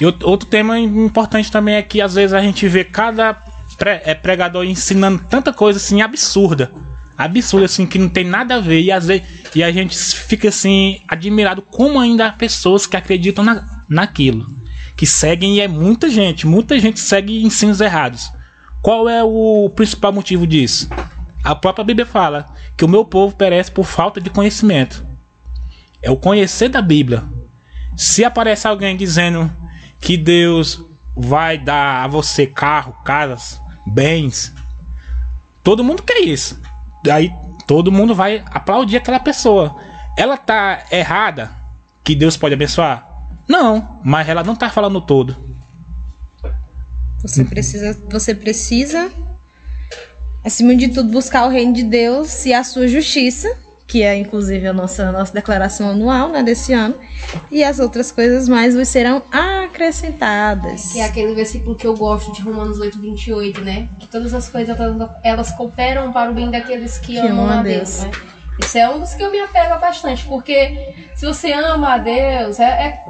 e out- outro tema importante também é que às vezes a gente vê cada é, pregador ensinando tanta coisa assim absurda. Absurda, assim, que não tem nada a ver. E, às vezes, e a gente fica assim, admirado como ainda há pessoas que acreditam na, naquilo. Que seguem, e é muita gente, muita gente segue ensinos errados. Qual é o principal motivo disso? A própria Bíblia fala que o meu povo perece por falta de conhecimento. É o conhecer da Bíblia. Se aparecer alguém dizendo que Deus vai dar a você carro, casas, bens, todo mundo quer isso. Aí todo mundo vai aplaudir aquela pessoa. Ela tá errada que Deus pode abençoar? Não, mas ela não tá falando todo. Você precisa, você precisa, acima de tudo, buscar o reino de Deus e a sua justiça, que é inclusive a nossa, nossa declaração anual né, desse ano, e as outras coisas mais vos serão acrescentadas. Que é aquele versículo que eu gosto de Romanos 8, 28, né? Que todas as coisas elas, cooperam para o bem daqueles que, Que amam a a Deus, Deus. né? Isso é um dos que eu me apego bastante, porque se você ama a Deus, é, é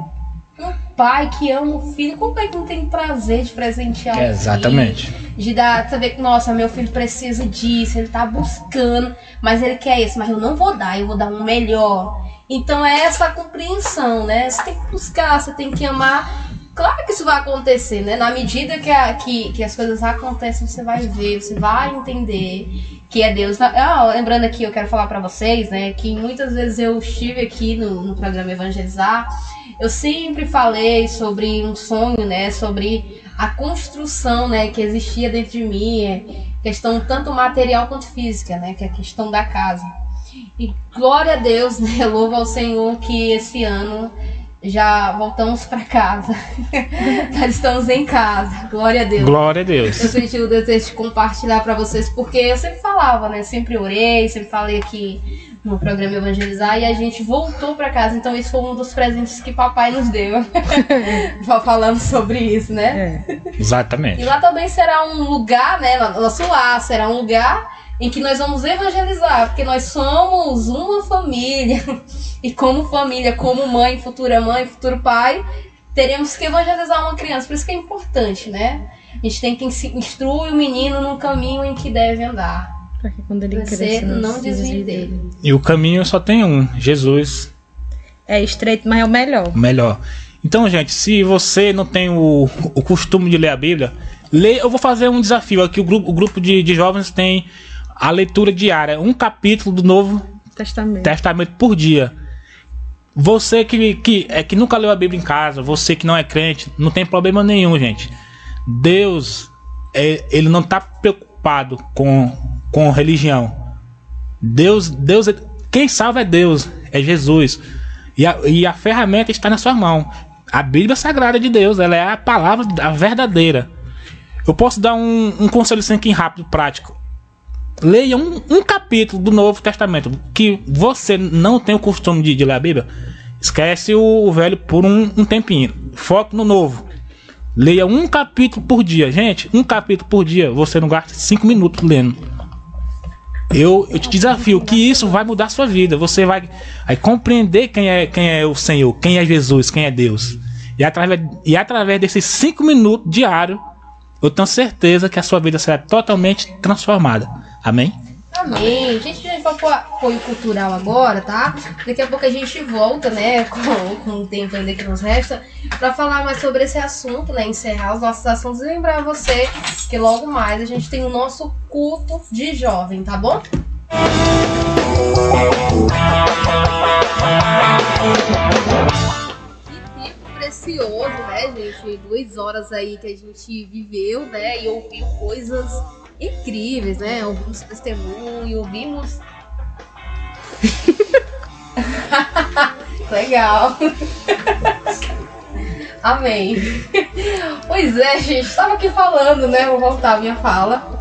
um pai que ama o filho, como é que não tem prazer de presentear o filho? Exatamente. de dar, saber que, nossa, meu filho precisa disso, ele tá buscando, mas ele quer isso, mas eu não vou dar, eu vou dar um melhor. Então é essa compreensão, né? Você tem que buscar, você tem que amar. Claro que isso vai acontecer, né? Na medida que, a- que, que as coisas acontecem, você vai ver, você vai entender que é Deus. Ah, lembrando aqui, eu quero falar pra vocês, né? Que muitas vezes eu estive aqui no, no programa Evangelizar, eu sempre falei sobre um sonho, né? Sobre a construção, né, que existia dentro de mim, é questão tanto material quanto física, né, que é a questão da casa. E glória a Deus, né, louva ao Senhor que esse ano já voltamos para casa. já estamos em casa. Glória a Deus. Glória a Eu Deus. senti o desejo de compartilhar para vocês, porque eu sempre falava, né? Sempre orei, sempre falei aqui no programa Evangelizar e a gente voltou para casa. Então, isso foi um dos presentes que papai nos deu. Já falando sobre isso, né? É. Exatamente. E lá também será um lugar, né? Nosso lar será um lugar em que nós vamos evangelizar, porque nós somos uma família. E como família, como mãe, futura mãe, futuro pai, teremos que evangelizar uma criança. Por isso que é importante, né? A gente tem que instruir o menino no caminho em que deve andar. Pra que quando ele Você crescer não desvie desvie dele. E o caminho só tem um: Jesus, É estreito, mas é o melhor. o melhor. Então, gente, se você não tem o, o costume de ler a Bíblia, lê, eu vou fazer um desafio aqui. O grupo, o grupo de, de jovens tem a leitura diária, um capítulo do Novo Testamento. Testamento por dia. Você que, que, é, que nunca leu a Bíblia em casa, você que não é crente, não tem problema nenhum, gente. Deus, é, ele não está preocupado com, com religião. Deus, Deus, é- quem salva é Deus, é Jesus. E a, e a ferramenta está na sua mão. A Bíblia Sagrada de Deus, ela é a palavra a verdadeira. Eu posso dar um, um conselho assim aqui rápido, prático. Leia um, um capítulo do Novo Testamento que você não tem o costume de, de ler a Bíblia. Esquece o, velho por um, um tempinho. Foque no novo. Leia um capítulo por dia. Gente, um capítulo por dia. Você não gasta cinco minutos lendo. Eu, eu te desafio que isso vai mudar a sua vida. Você vai, vai compreender quem é, quem é o Senhor, quem é Jesus, quem é Deus. E através, e através desses cinco minutos diários, eu tenho certeza que a sua vida será totalmente transformada. Amém? Amém. Gente, a gente vai pro apoio cultural agora, tá? Daqui a pouco a gente volta, né, com, com o tempo ainda que nos resta, pra falar mais sobre esse assunto, né, encerrar os nossos assuntos e lembrar você que logo mais a gente tem o nosso culto de jovem, tá bom? Que tempo precioso, né, gente? Duas horas aí que a gente viveu, né, e ouviu coisas incríveis, né? Ouvimos testemunho, ouvimos. Legal. Amém. Pois é, gente, estava aqui falando, né? Vou voltar a minha fala.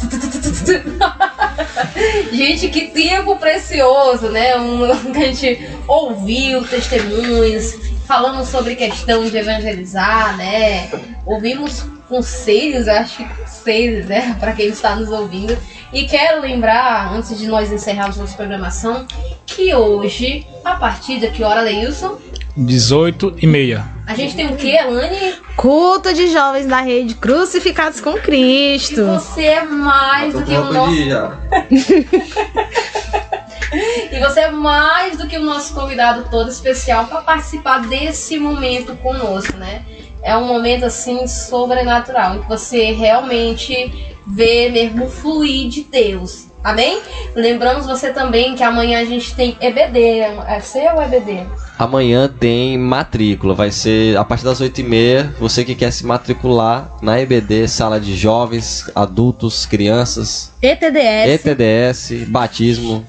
gente, que tempo precioso, né? Um, que a gente ouviu testemunhos, falamos sobre questão de evangelizar, né? Ouvimos conselhos, acho que conselhos, né? Para quem está nos ouvindo. E quero lembrar, antes de nós encerrarmos nossa programação, que hoje, a partir de que hora, Leilson? 18 e meia. A gente tem o que, Elane? Culto de jovens da rede crucificados com E Cristo. você é mais do que o nosso. já. E você é mais do que o nosso convidado todo especial para participar desse momento conosco, né? É um momento assim sobrenatural, em que você realmente vê mesmo fluir de Deus. Amém? Lembramos você também que amanhã a gente tem EBD. É seu ou EBD? Amanhã tem matrícula, vai ser a partir das 8h30. Você que quer se matricular na EBD, sala de jovens, adultos, crianças, ETDS. ETDS, batismo.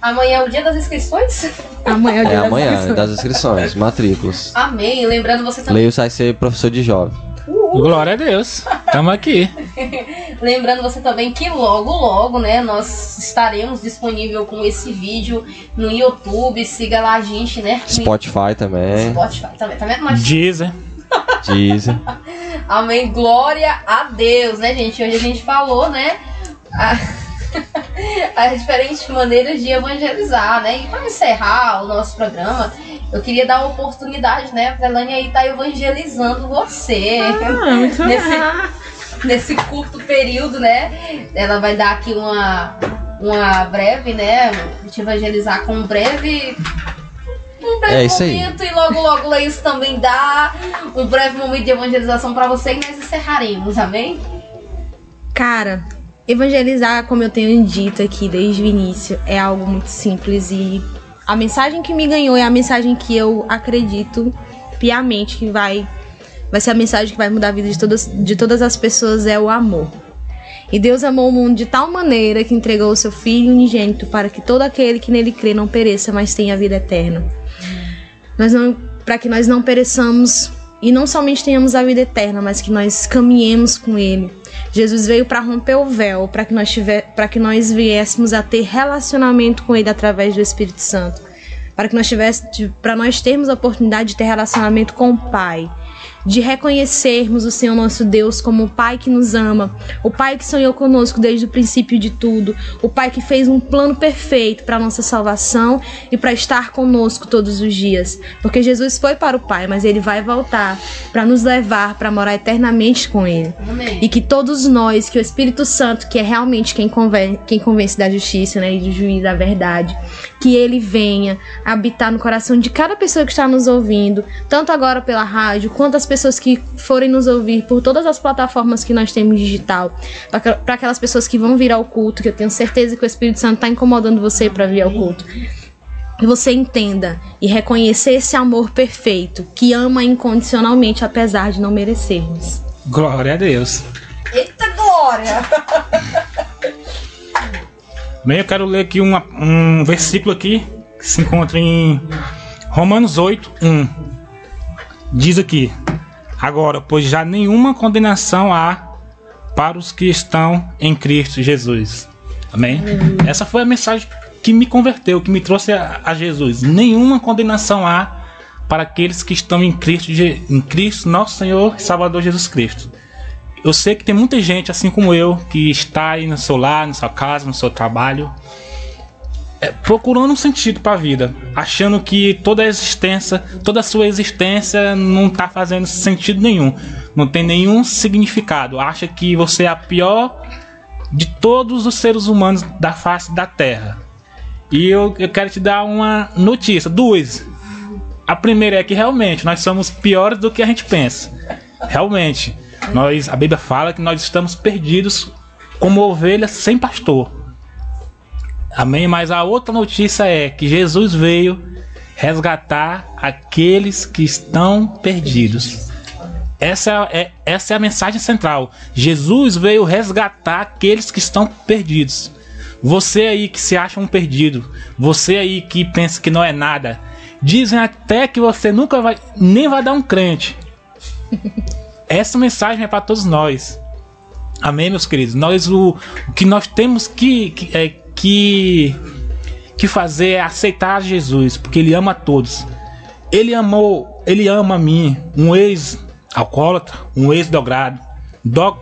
Amanhã é o dia das inscrições? Amanhã é o É dia das amanhã, inscrições. das inscrições, matrículas. Amém. Lembrando você também. Leio vai ser professor de jovem. Glória a Deus. Tamo aqui. Lembrando você também que logo, logo, né, nós estaremos disponível com esse vídeo no YouTube. Siga lá a gente, né? no Spotify também. Spotify também, tá vendo? Mas, Dizem. Deezer. amém. Glória a Deus, né, gente? Hoje a gente falou, né? a- As diferentes maneiras de evangelizar, né? E para encerrar o nosso programa, eu queria dar uma oportunidade, né? Pra Elane aí tá evangelizando você. Ah, muito Nesse- legal. nesse curto período, né? Ela vai dar aqui uma, uma breve, né? Te evangelizar com um breve. Um breve É isso aí. momento, e logo, logo Leis também dá um breve momento de evangelização pra você e nós encerraremos, amém? Cara, evangelizar, como eu tenho dito aqui desde o início, é algo muito simples e a mensagem que me ganhou é a mensagem que eu acredito piamente que vai vai ser a mensagem que vai mudar a vida de todas, de todas as pessoas é o amor. E Deus amou o mundo de tal maneira que entregou o seu Filho unigênito para que todo aquele que nele crê não pereça, mas tenha vida eterna. Não, para que nós não pereçamos e não somente tenhamos a vida eterna, mas que nós caminhemos com Ele. Jesus veio para romper o véu, para que nós tiver, que nós viéssemos a ter relacionamento com Ele através do Espírito Santo, para que nós tivesse, para nós termos a oportunidade de ter relacionamento com o Pai, de reconhecermos o Senhor nosso Deus como o Pai que nos ama, o Pai que sonhou conosco desde o princípio de tudo, o Pai que fez um plano perfeito para nossa salvação e para estar conosco todos os dias, porque Jesus foi para o Pai, mas ele vai voltar para nos levar para morar eternamente com ele. Amém. E que todos nós, que o Espírito Santo, que é realmente quem convence, quem convence da justiça né, e do juiz da verdade, que ele venha habitar no coração de cada pessoa que está nos ouvindo, tanto agora pela rádio, quanto as pessoas que forem nos ouvir por todas as plataformas que nós temos digital, para aquelas pessoas que vão vir ao culto, que eu tenho certeza que o Espírito Santo está incomodando você para vir ao culto. Que você entenda e reconhecer esse amor perfeito que ama incondicionalmente, apesar de não merecermos. Glória a Deus. Eita glória! Bem, eu quero ler aqui uma- um versículo aqui que se encontra em Romanos 8, 1. Diz aqui: Agora, pois já nenhuma condenação há para os que estão em Cristo Jesus. Amém? Essa foi a mensagem que me converteu, que me trouxe a, a Jesus. Nenhuma condenação há para aqueles que estão em Cristo, em Cristo, nosso Senhor e Salvador Jesus Cristo. Eu sei que tem muita gente, assim como eu, que está aí no seu lar, na sua casa, no seu trabalho, procurando um sentido para a vida, achando que toda a existência, toda a sua existência não está fazendo sentido nenhum, não tem nenhum significado. Acha que você é a pior de todos os seres humanos da face da Terra. E eu, eu quero te dar uma notícia, duas. A primeira é que realmente nós somos piores do que a gente pensa. Realmente, nós a Bíblia fala que nós estamos perdidos como ovelhas sem pastor. Amém? Mas a outra notícia é que Jesus veio resgatar aqueles que estão perdidos. Essa é, é- essa é a mensagem central. Jesus veio resgatar aqueles que estão perdidos. Você aí que se acha um perdido, você aí que pensa que não é nada, dizem até que você nunca vai nem vai dar um crente. Essa mensagem é para todos nós. Amém, meus queridos. Nós o, o que nós temos que que, é, que que fazer é aceitar Jesus, porque ele ama todos. Ele amou, ele ama a mim, um ex alcoólatra, um ex drogado, do,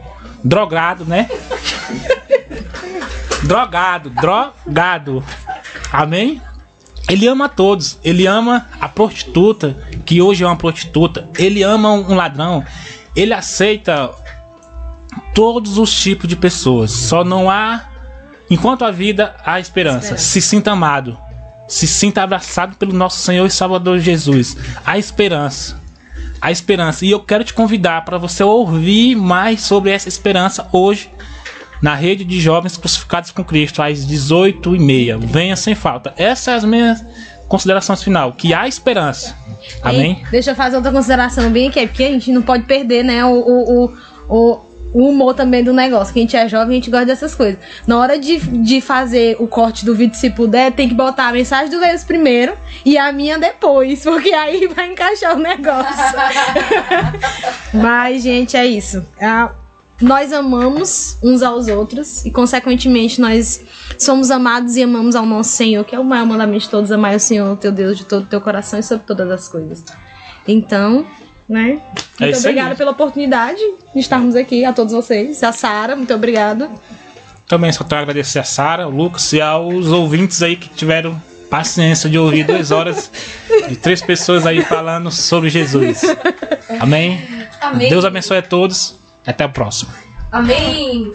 drogado, né? drogado, drogado. Amém? Ele ama todos. Ele ama a prostituta, que hoje é uma prostituta. Ele ama um ladrão. Ele aceita todos os tipos de pessoas. Só não há, enquanto a vida, há esperança. Se sinta amado. Se sinta abraçado pelo nosso Senhor e Salvador Jesus. Há esperança. Há esperança. E eu quero te convidar para você ouvir mais sobre essa esperança hoje na rede de jovens crucificados com Cristo às 18h30. Venha sem falta. Essas são as minhas considerações final. Que há esperança. Amém? E deixa eu fazer outra consideração bem aqui, porque a gente não pode perder, né, o, o, o, o- o humor também do negócio. Que a gente é jovem, a gente gosta dessas coisas. Na hora de, de fazer o corte do vídeo, se puder, tem que botar a mensagem do Leis primeiro e a minha depois, porque aí vai encaixar o negócio. Mas, gente, é isso. É, nós amamos uns aos outros e, consequentemente, nós somos amados e amamos ao nosso Senhor, que é o maior mandamento de todos, amar o Senhor, teu Deus, de todo o teu coração e sobre todas as coisas. Então, né? É Muito isso aí. obrigada pela oportunidade de estarmos aqui, a todos vocês. A Sara, muito obrigada. Também só tenho a agradecer a Sara, o Lucas e aos ouvintes aí que tiveram paciência de ouvir duas horas de três pessoas aí falando sobre Jesus. Amém? Amém. Deus abençoe a todos. Até a próxima. Amém.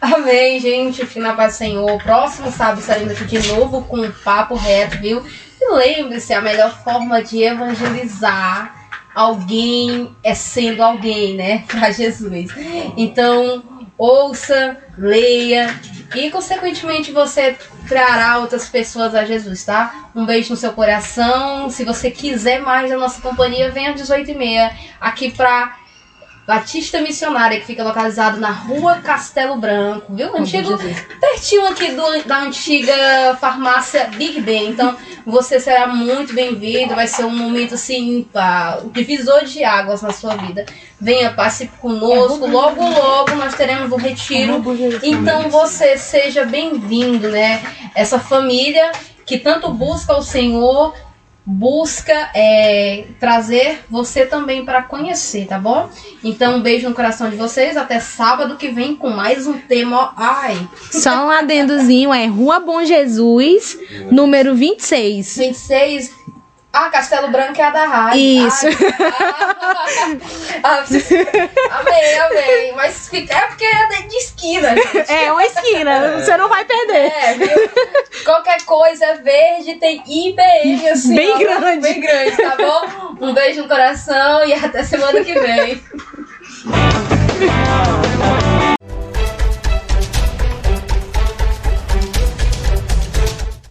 Amém, gente. Fique na paz do Senhor. Próximo sábado estaremos aqui de novo com um papo reto, viu? E lembre-se, a melhor forma de evangelizar alguém é sendo alguém, né? Pra Jesus. Então, ouça, leia e, consequentemente, você trará outras pessoas a Jesus, tá? Um beijo no seu coração. Se você quiser mais da nossa companhia, venha às 18h30 aqui pra Batista Missionária, que fica localizado na rua Castelo Branco, viu? Antigo, pertinho aqui do- da antiga farmácia Big Ben. Então, você será muito bem-vindo. Vai ser um momento assim, pá, o divisor de águas na sua vida. Venha, participe conosco. Logo, logo nós teremos um retiro. Então, você seja bem-vindo, né? Essa família que tanto busca o Senhor busca é, trazer você também para conhecer, tá bom? Então, um beijo no coração de vocês. Até sábado que vem com mais um tema. Ai, Só um adendozinho, é Rua Bom Jesus, número 26. 26. Ah, Castelo Branco é a da rádio. Isso. Ai, ah, amei, amei. Mas é porque é de esquina, gente. É, uma esquina. É. Você não vai perder. É, viu? Qualquer coisa é verde tem IBM, assim. Bem ó, grande. Bem grande, tá bom? Um beijo no coração e até semana que vem.